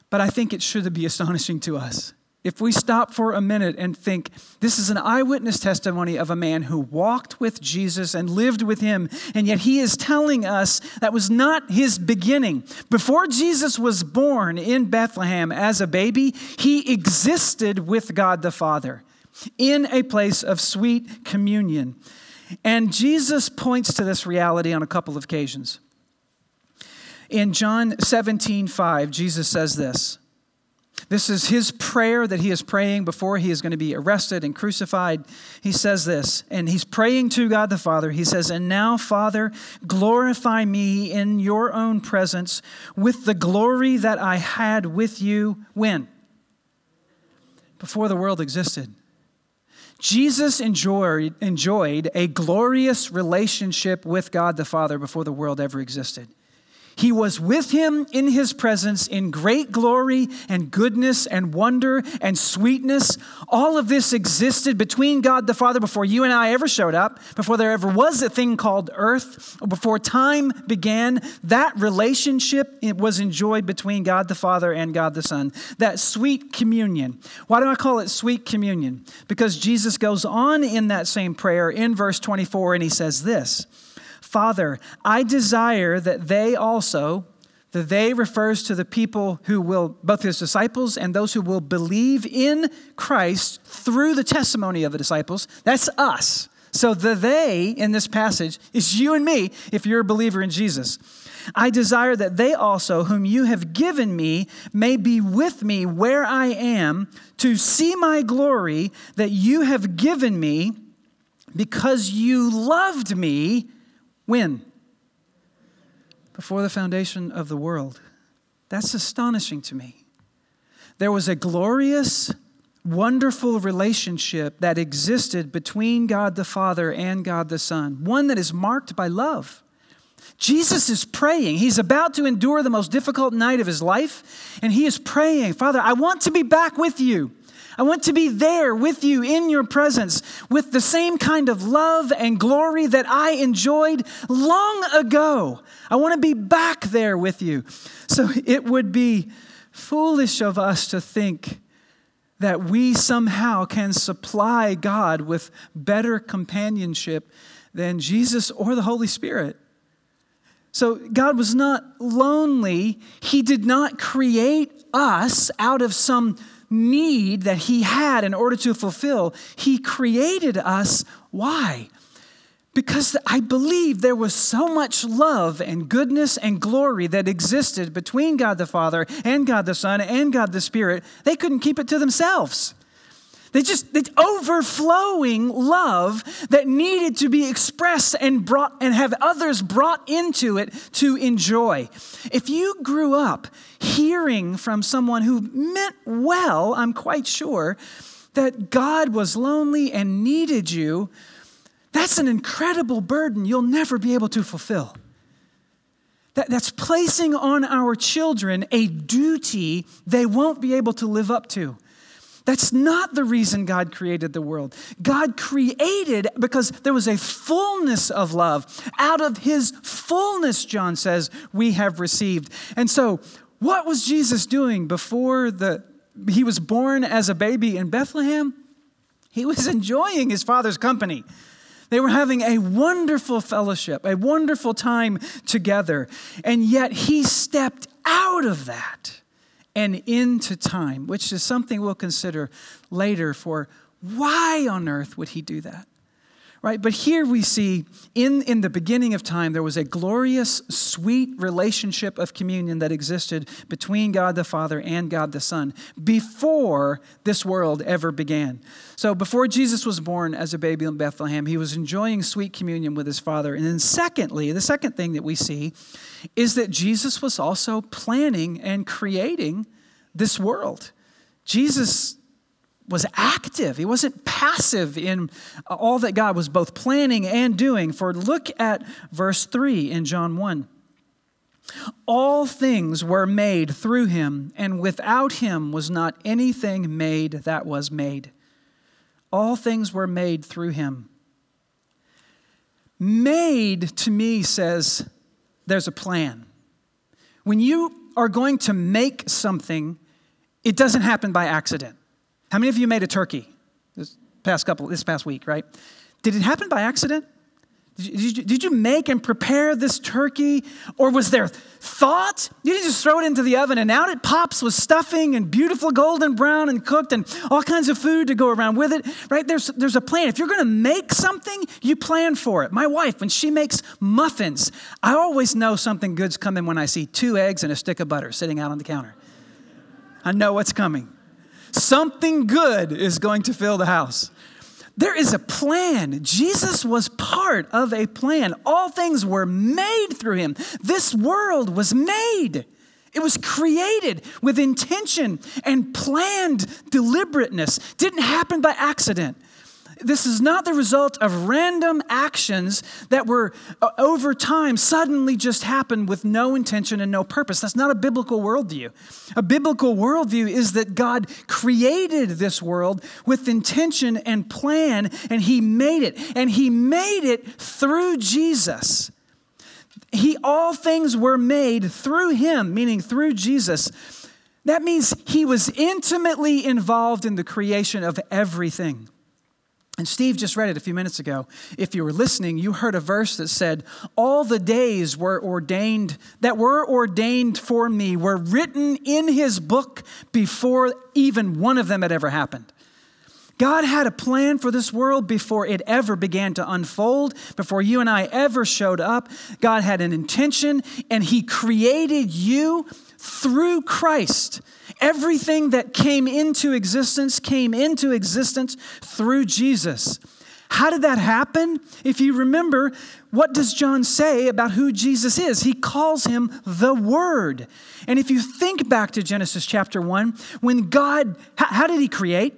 but I think it should be astonishing to us. If we stop for a minute and think, this is an eyewitness testimony of a man who walked with Jesus and lived with him, and yet he is telling us that was not his beginning. Before Jesus was born in Bethlehem as a baby, he existed with God the Father in a place of sweet communion. And Jesus points to this reality on a couple of occasions. In John 17, 5, Jesus says this. This is his prayer that he is praying before he is going to be arrested and crucified. He says this, and he's praying to God the Father. He says, And now, Father, glorify me in your own presence with the glory that I had with you when? Before the world existed. Jesus enjoyed, enjoyed a glorious relationship with God the Father before the world ever existed. He was with him in his presence in great glory and goodness and wonder and sweetness. All of this existed between God the Father before you and I ever showed up, before there ever was a thing called earth, before time began. That relationship was enjoyed between God the Father and God the Son. That sweet communion. Why do I call it sweet communion? Because Jesus goes on in that same prayer in verse 24 and he says this. Father, I desire that they also, the they refers to the people who will, both his disciples and those who will believe in Christ through the testimony of the disciples. That's us. So the they in this passage is you and me if you're a believer in Jesus. I desire that they also, whom you have given me, may be with me where I am to see my glory that you have given me because you loved me when? Before the foundation of the world. That's astonishing to me. There was a glorious, wonderful relationship that existed between God the Father and God the Son, one that is marked by love. Jesus is praying. He's about to endure the most difficult night of his life, and he is praying, Father, I want to be back with you. I want to be there with you in your presence with the same kind of love and glory that I enjoyed long ago. I want to be back there with you. So it would be foolish of us to think that we somehow can supply God with better companionship than Jesus or the Holy Spirit. So God was not lonely. He did not create us out of some need that He had in order to fulfill. He created us. Why? Because I believe there was so much love and goodness and glory that existed between God the Father and God the Son and God the Spirit, they couldn't keep it to themselves. They just, it's overflowing love that needed to be expressed and brought and have others brought into it to enjoy. If you grew up hearing from someone who meant well, I'm quite sure, that God was lonely and needed you, That's an incredible burden you'll never be able to fulfill. That, that's placing on our children a duty they won't be able to live up to. That's not the reason God created the world. God created because there was a fullness of love. Out of his fullness, John says, we have received. And so, what was Jesus doing before the, he was born as a baby in Bethlehem? He was enjoying his father's company. They were having a wonderful fellowship, a wonderful time together. And yet he stepped out of that and into time, which is something we'll consider later for why on earth would he do that? Right? But here we see in, in the beginning of time, there was a glorious, sweet relationship of communion that existed between God the Father and God the Son before this world ever began. So before Jesus was born as a baby in Bethlehem, he was enjoying sweet communion with his Father. And then, secondly, the second thing that we see is that Jesus was also planning and creating this world. Jesus was active. He wasn't passive in all that God was both planning and doing. For look at verse 3 in John 1. All things were made through him, and without him was not anything made that was made. All things were made through him. Made to me says there's a plan. When you are going to make something, it doesn't happen by accident. How many of you made a turkey this past couple this past week, right? Did it happen by accident? Did you, did you, make and prepare this turkey? Or was there thought? You didn't just throw it into the oven and out it pops with stuffing and beautiful golden brown and cooked and all kinds of food to go around with it, right? There's, there's a plan. If you're going to make something, you plan for it. My wife, when she makes muffins, I always know something good's coming when I see two eggs and a stick of butter sitting out on the counter. I know what's coming. Something good is going to fill the house. There is a plan. Jesus was part of a plan. All things were made through him. This world was made. It was created with intention and planned deliberateness. Didn't happen by accident this is not the result of random actions that were uh, over time suddenly just happened with no intention and no purpose. That's not a biblical worldview. A biblical worldview is that God created this world with intention and plan, and He made it. And He made it through Jesus. He all things were made through Him, meaning through Jesus. That means He was intimately involved in the creation of everything. And Steve just read it a few minutes ago. If you were listening, you heard a verse that said, All the days were ordained, that were ordained for me, were written in his book before even one of them had ever happened. God had a plan for this world before it ever began to unfold, before you and I ever showed up. God had an intention, and He created you through Christ. Everything that came into existence came into existence through Jesus. How did that happen? If you remember, what does John say about who Jesus is? He calls him the Word. And if you think back to Genesis chapter 1, when God, how did he create?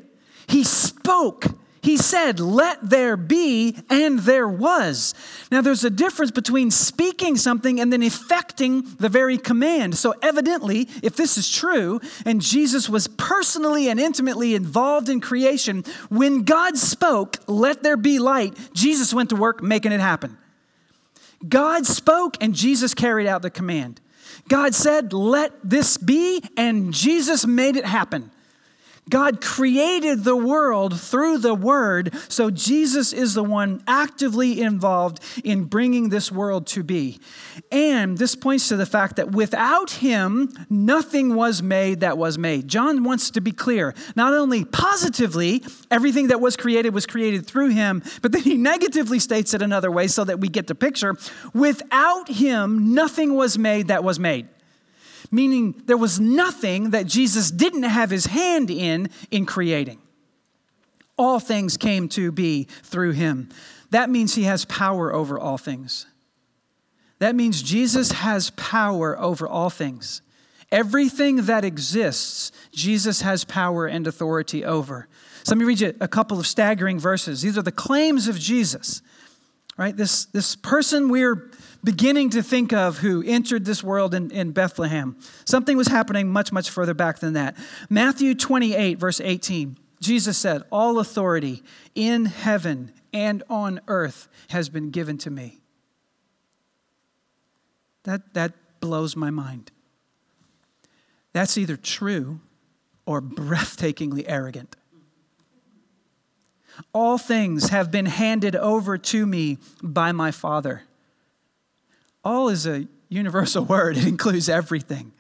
He spoke he said, Let there be, and there was. Now, there's a difference between speaking something and then effecting the very command. So, evidently, if this is true, and Jesus was personally and intimately involved in creation, when God spoke, Let there be light, Jesus went to work making it happen. God spoke, and Jesus carried out the command. God said, Let this be, and Jesus made it happen. God created the world through the Word, so Jesus is the one actively involved in bringing this world to be. And this points to the fact that without Him, nothing was made that was made. John wants to be clear. Not only positively, everything that was created was created through Him, but then he negatively states it another way so that we get the picture. Without Him, nothing was made that was made meaning there was nothing that Jesus didn't have his hand in in creating. All things came to be through him. That means he has power over all things. That means Jesus has power over all things. Everything that exists, Jesus has power and authority over. So let me read you a couple of staggering verses. These are the claims of Jesus. right? This, this person we're beginning to think of who entered this world in, in Bethlehem. Something was happening much, much further back than that. Matthew 28, verse 18, Jesus said, All authority in heaven and on earth has been given to me. That, that blows my mind. That's either true or breathtakingly arrogant. All things have been handed over to me by my Father. All is a universal word, it includes everything.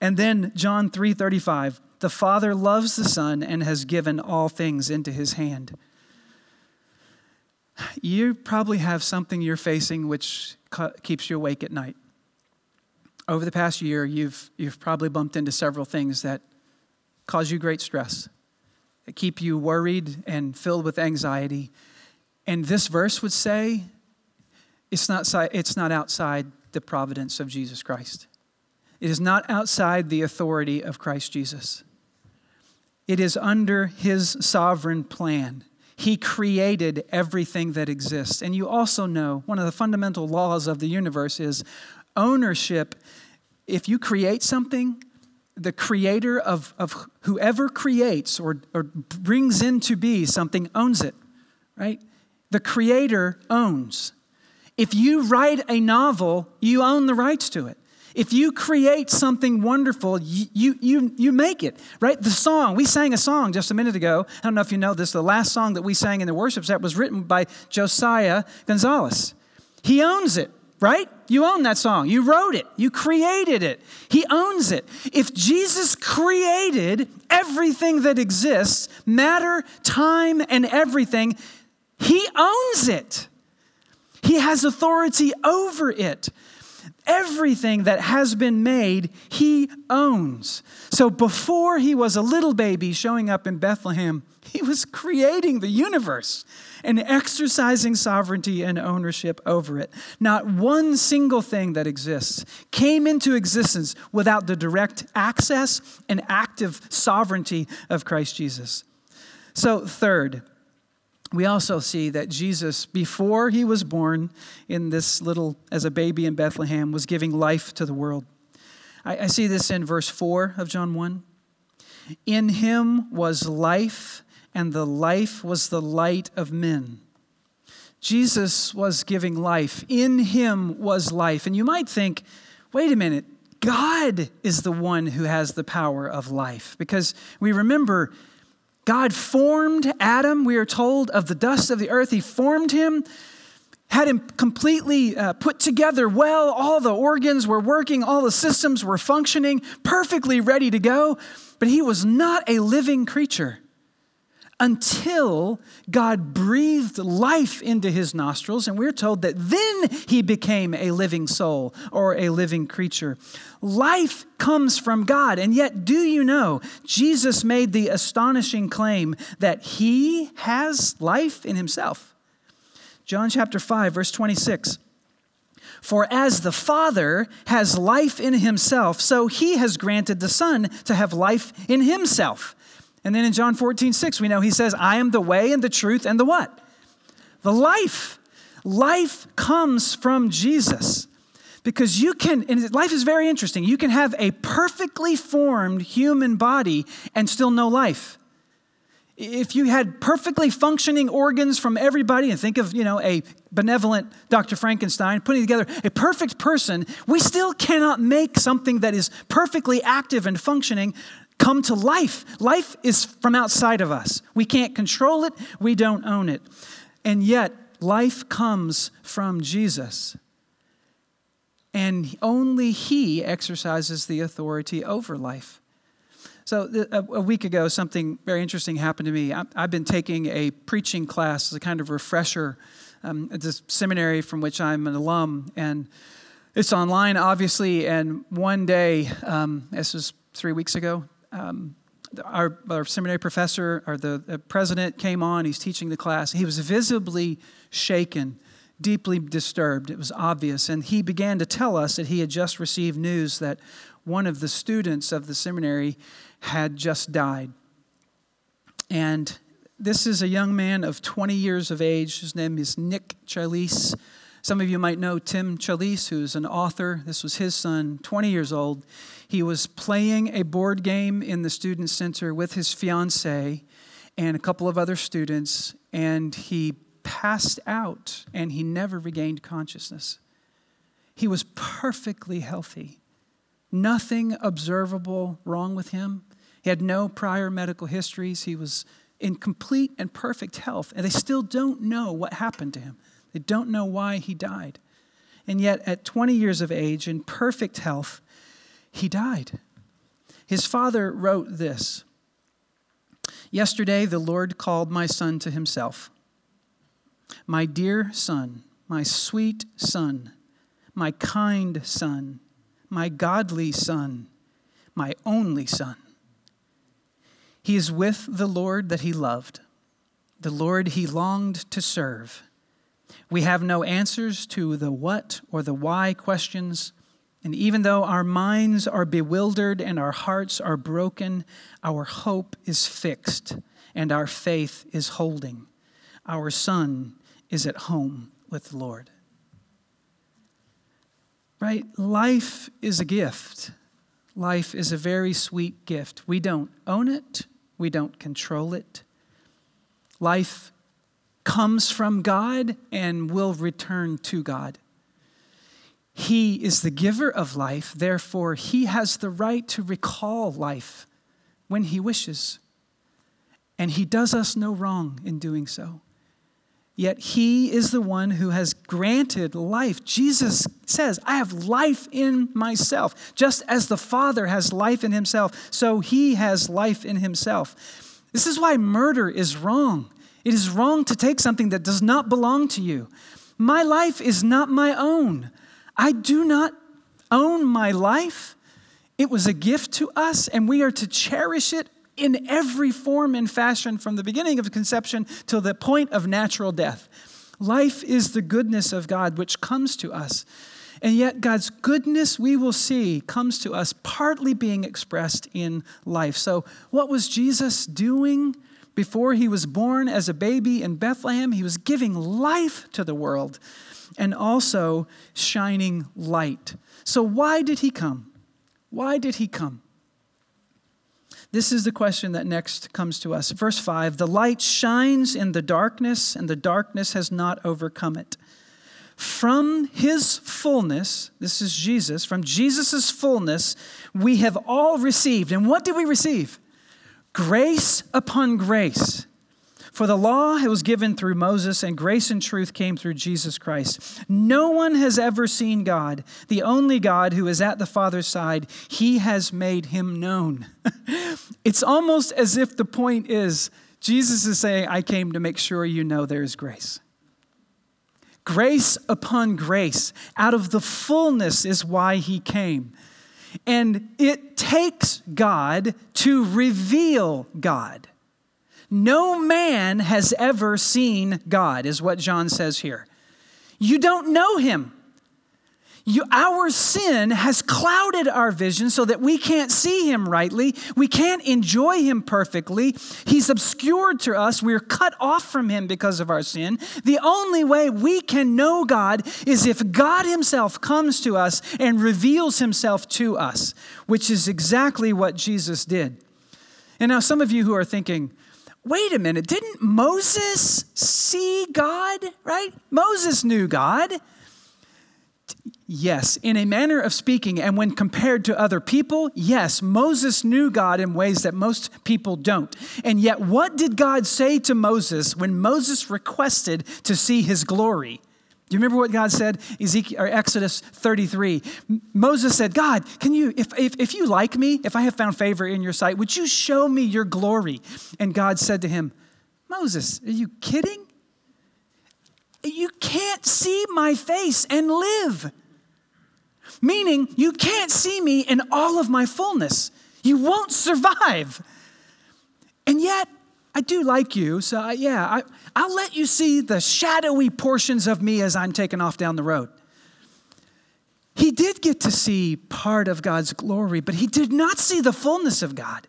And then John 3:35, the Father loves the Son and has given all things into his hand. You probably have something you're facing which keeps you awake at night. Over the past year, you've, you've probably bumped into several things that cause you great stress, that keep you worried and filled with anxiety. And this verse would say it's not, it's not outside the providence of Jesus Christ. It is not outside the authority of Christ Jesus. It is under his sovereign plan. He created everything that exists. And you also know one of the fundamental laws of the universe is ownership. If you create something, the creator of, of whoever creates or, or brings into be something owns it, right? The creator owns. If you write a novel, you own the rights to it. If you create something wonderful, you, you, you, you make it, right? The song, we sang a song just a minute ago. I don't know if you know this, the last song that we sang in the worship set was written by Josiah Gonzalez. He owns it, right? You own that song. You wrote it. You created it. He owns it. If Jesus created everything that exists, matter, time, and everything, He owns it. He has authority over it. Everything that has been made, he owns. So before he was a little baby showing up in Bethlehem, he was creating the universe and exercising sovereignty and ownership over it. Not one single thing that exists came into existence without the direct access and active sovereignty of Christ Jesus. So, third, we also see that Jesus, before he was born in this little, as a baby in Bethlehem, was giving life to the world. I, I see this in verse 4 of John 1. In him was life, and the life was the light of men. Jesus was giving life. In him was life. And you might think, wait a minute, God is the one who has the power of life. Because we remember God formed Adam, we are told, of the dust of the earth. He formed him, had him completely uh, put together well. All the organs were working, all the systems were functioning, perfectly ready to go. But he was not a living creature until God breathed life into his nostrils, and we're told that then he became a living soul or a living creature. Life comes from God, and yet, do you know, Jesus made the astonishing claim that he has life in himself. John chapter 5, verse 26. For as the Father has life in himself, so he has granted the Son to have life in himself. And then in John 14, 6, we know he says, I am the way and the truth and the what? The life. Life comes from Jesus. Because you can, and life is very interesting. You can have a perfectly formed human body and still no life. If you had perfectly functioning organs from everybody, and think of, you know, a benevolent Dr. Frankenstein putting together a perfect person, we still cannot make something that is perfectly active and functioning come to life. Life is from outside of us. We can't control it, we don't own it. And yet, life comes from Jesus. And only He exercises the authority over life. So, a week ago, something very interesting happened to me. I've been taking a preaching class as a kind of refresher um, at this seminary from which I'm an alum. And it's online, obviously. And one day, um, this was three weeks ago, um, our, our, seminary professor or the, the president came on, he's teaching the class. He was visibly shaken, deeply disturbed. It was obvious. And he began to tell us that he had just received news that one of the students of the seminary had just died. And This is a young man of 20 years of age. His name is Nick Chalise. Some of you might know Tim Challies, who's an author. This was his son, 20 years old. He was playing a board game in the student center with his fiance and a couple of other students, and he passed out and he never regained consciousness. He was perfectly healthy, nothing observable wrong with him. He had no prior medical histories. He was in complete and perfect health, and they still don't know what happened to him. They don't know why he died. And yet, at 20 years of age, in perfect health, he died. His father wrote this Yesterday, the Lord called my son to himself. My dear son, my sweet son, my kind son, my godly son, my only son. He is with the Lord that he loved, the Lord he longed to serve. We have no answers to the what or the why questions. And even though our minds are bewildered and our hearts are broken, our hope is fixed and our faith is holding. Our son is at home with the Lord. Right? Life is a gift. Life is a very sweet gift. We don't own it, we don't control it. Life comes from God and will return to God. He is the giver of life, therefore, He has the right to recall life when He wishes. And He does us no wrong in doing so. Yet He is the one who has granted life. Jesus says, I have life in myself. Just as the Father has life in Himself, so He has life in Himself. This is why murder is wrong. It is wrong to take something that does not belong to you. My life is not my own. I do not own my life. It was a gift to us, and we are to cherish it in every form and fashion from the beginning of conception till the point of natural death. Life is the goodness of God which comes to us. And yet, God's goodness, we will see, comes to us partly being expressed in life. So, what was Jesus doing? Before he was born as a baby in Bethlehem, he was giving life to the world and also shining light. So, why did he come? Why did he come? This is the question that next comes to us. Verse 5 The light shines in the darkness, and the darkness has not overcome it. From his fullness, this is Jesus, from Jesus' fullness, we have all received. And what did we receive? Grace upon grace. For the law was given through Moses, and grace and truth came through Jesus Christ. No one has ever seen God, the only God who is at the Father's side. He has made him known. it's almost as if the point is Jesus is saying, I came to make sure you know there is grace. Grace upon grace. Out of the fullness is why he came. And it takes God to reveal God. No man has ever seen God, is what John says here. You don't know him. You, our sin has clouded our vision so that we can't see him rightly. We can't enjoy him perfectly. He's obscured to us. We're cut off from him because of our sin. The only way we can know God is if God himself comes to us and reveals himself to us, which is exactly what Jesus did. And now, some of you who are thinking, wait a minute, didn't Moses see God, right? Moses knew God. Yes, in a manner of speaking, and when compared to other people, yes, Moses knew God in ways that most people don't. And yet, what did God say to Moses when Moses requested to see his glory? Do you remember what God said? Ezekiel, or Exodus 33. Moses said, God, can you, if, if, if you like me, if I have found favor in your sight, would you show me your glory? And God said to him, Moses, are you kidding? You can't see my face and live. Meaning, you can't see me in all of my fullness. You won't survive. And yet, I do like you, so I, yeah, I, I'll let you see the shadowy portions of me as I'm taking off down the road. He did get to see part of God's glory, but he did not see the fullness of God.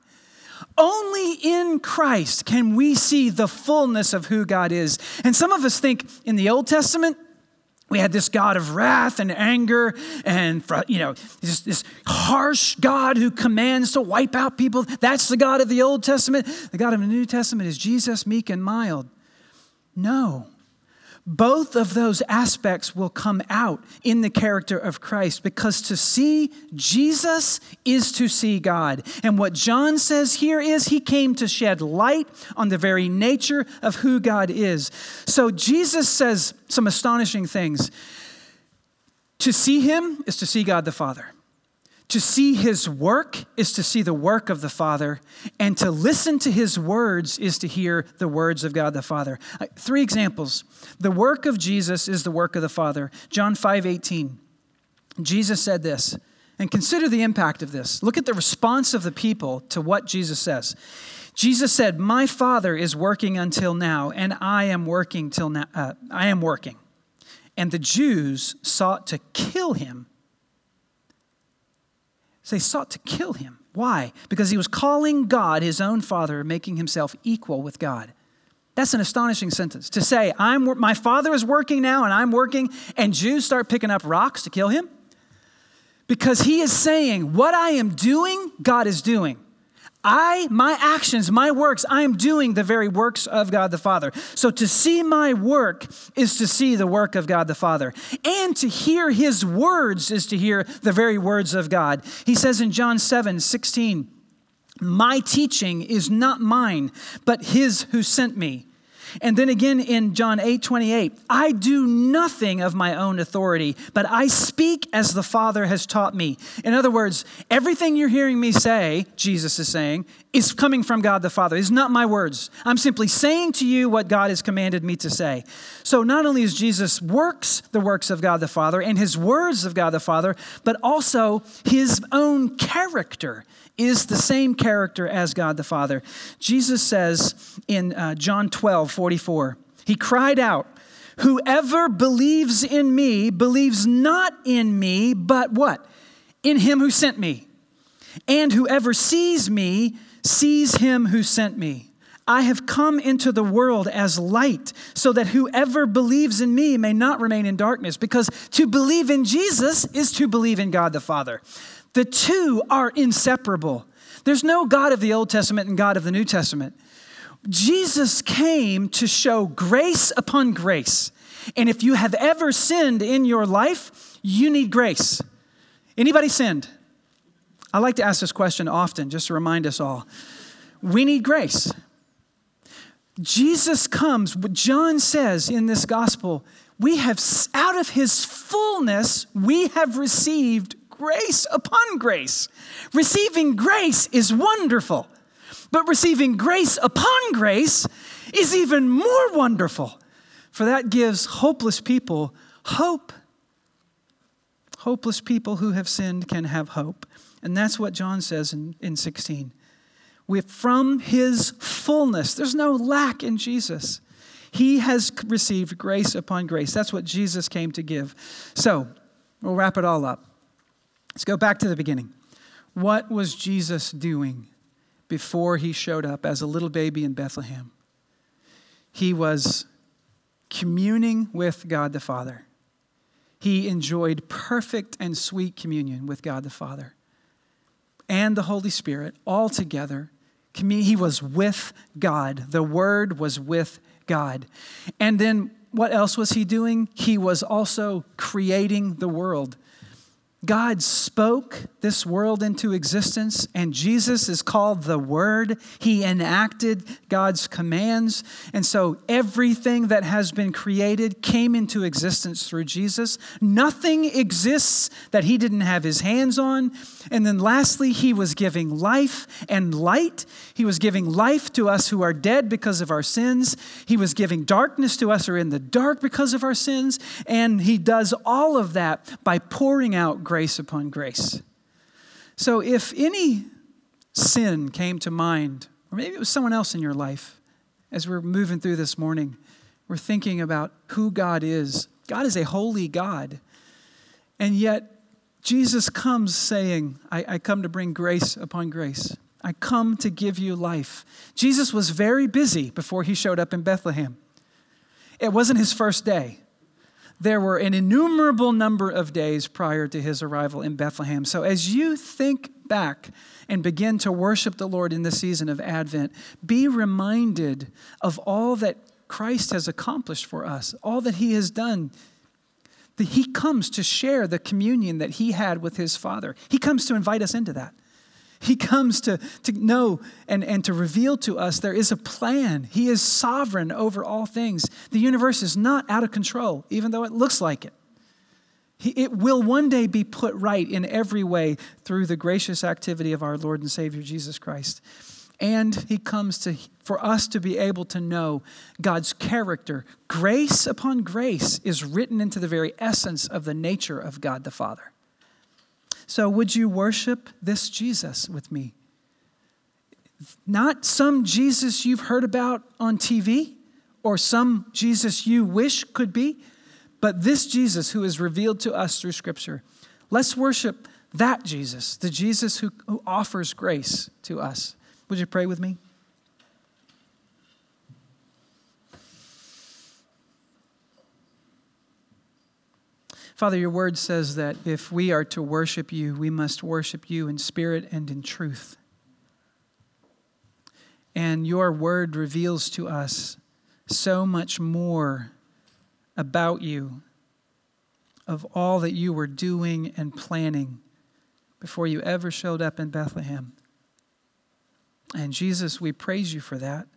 Only in Christ can we see the fullness of who God is. And some of us think in the Old Testament, we had this God of wrath and anger and, you know, this, this harsh God who commands to wipe out people. That's the God of the Old Testament. The God of the New Testament is Jesus, meek and mild. No. Both of those aspects will come out in the character of Christ because to see Jesus is to see God. And what John says here is he came to shed light on the very nature of who God is. So Jesus says some astonishing things. To see him is to see God the Father. To see his work is to see the work of the Father, and to listen to his words is to hear the words of God the Father. Uh, three examples. The work of Jesus is the work of the Father. John 5 18. Jesus said this, and consider the impact of this. Look at the response of the people to what Jesus says. Jesus said, My Father is working until now, and I am working till now. Uh, I am working. And the Jews sought to kill him so they sought to kill him. Why? Because he was calling God his own father, making himself equal with God. That's an astonishing sentence. To say, I'm, my father is working now and I'm working, and Jews start picking up rocks to kill him? Because he is saying, What I am doing, God is doing. I, my actions, my works, I am doing the very works of God the Father. So to see my work is to see the work of God the Father. And to hear his words is to hear the very words of God. He says in John 7 16, My teaching is not mine, but his who sent me. And then again in John 8 28, I do nothing of my own authority, but I speak as the Father has taught me. In other words, everything you're hearing me say, Jesus is saying, is coming from God the Father. It's not my words. I'm simply saying to you what God has commanded me to say. So not only is Jesus works the works of God the Father and his words of God the Father, but also his own character is the same character as God the Father. Jesus says in uh, John 12, 44, He cried out, Whoever believes in me believes not in me, but what? In him who sent me. And whoever sees me sees him who sent me. I have come into the world as light, so that whoever believes in me may not remain in darkness. Because to believe in Jesus is to believe in God the Father. The two are inseparable. There's no God of the Old Testament and God of the New Testament. Jesus came to show grace upon grace. And if you have ever sinned in your life, you need grace. Anybody sinned? I like to ask this question often just to remind us all. We need grace. Jesus comes, John says in this gospel, we have, out of his fullness, we have received grace upon grace. Receiving grace is wonderful, but receiving grace upon grace is even more wonderful, for that gives hopeless people hope. Hopeless people who have sinned can have hope. And that's what John says in, in 16. We, from his fullness, there's no lack in Jesus. He has received grace upon grace. That's what Jesus came to give. So, we'll wrap it all up. Let's go back to the beginning. What was Jesus doing before he showed up as a little baby in Bethlehem? He was communing with God the Father. He enjoyed perfect and sweet communion with God the Father and the Holy Spirit all together. He was with God. The Word was with God. And then what else was he doing? He was also creating the world. God spoke this world into existence, and Jesus is called the Word. He enacted God's commands. And so everything that has been created came into existence through Jesus. Nothing exists that He didn't have His hands on. And then lastly, He was giving life and light. He was giving life to us who are dead because of our sins. He was giving darkness to us who are in the dark because of our sins. And He does all of that by pouring out grace upon grace. So if any sin came to mind, or maybe it was someone else in your life, as we're moving through this morning, we're thinking about who God is. God is a holy God. And yet, Jesus comes saying, I, I come to bring grace upon grace. I come to give you life. Jesus was very busy before he showed up in Bethlehem. It wasn't his first day. There were an innumerable number of days prior to his arrival in Bethlehem. So as you think back and begin to worship the Lord in the season of Advent, be reminded of all that Christ has accomplished for us, all that he has done. That he comes to share the communion that he had with his Father. He comes to invite us into that. He comes to, to know and, and to reveal to us there is a plan. He is sovereign over all things. The universe is not out of control, even though it looks like it. He, it will one day be put right in every way through the gracious activity of our Lord and Savior Jesus Christ. And he comes to for us to be able to know God's character. Grace upon grace is written into the very essence of the nature of God the Father. So, would you worship this Jesus with me? Not some Jesus you've heard about on TV or some Jesus you wish could be, but this Jesus who is revealed to us through Scripture. Let's worship that Jesus, the Jesus who, who offers grace to us. Would you pray with me? Father, your word says that if we are to worship you, we must worship you in spirit and in truth. And your word reveals to us so much more about you, of all that you were doing and planning before you ever showed up in Bethlehem. And Jesus, we praise you for that.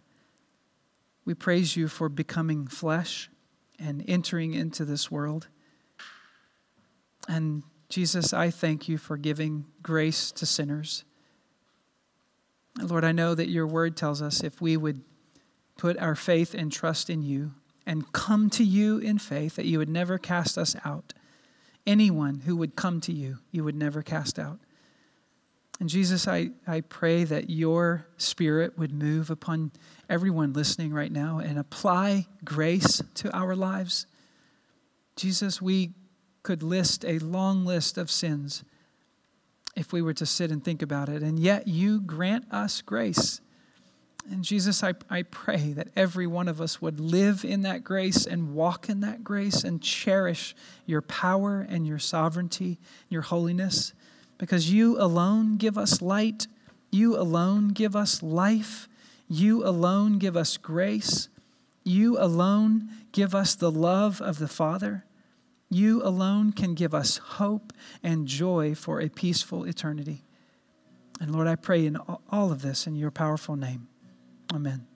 We praise you for becoming flesh and entering into this world. And Jesus, I thank you for giving grace to sinners. Lord, I know that your word tells us if we would put our faith and trust in you and come to you in faith, that you would never cast us out. Anyone who would come to you, you would never cast out. And Jesus, I, I pray that your spirit would move upon everyone listening right now and apply grace to our lives. Jesus, we could list a long list of sins if we were to sit and think about it. And yet you grant us grace. And Jesus, I, I pray that every one of us would live in that grace and walk in that grace and cherish your power and your sovereignty, your holiness, because you alone give us light. You alone give us life. You alone give us grace. You alone give us the love of the Father. You alone can give us hope and joy for a peaceful eternity. And Lord, I pray in all of this in your powerful name. Amen.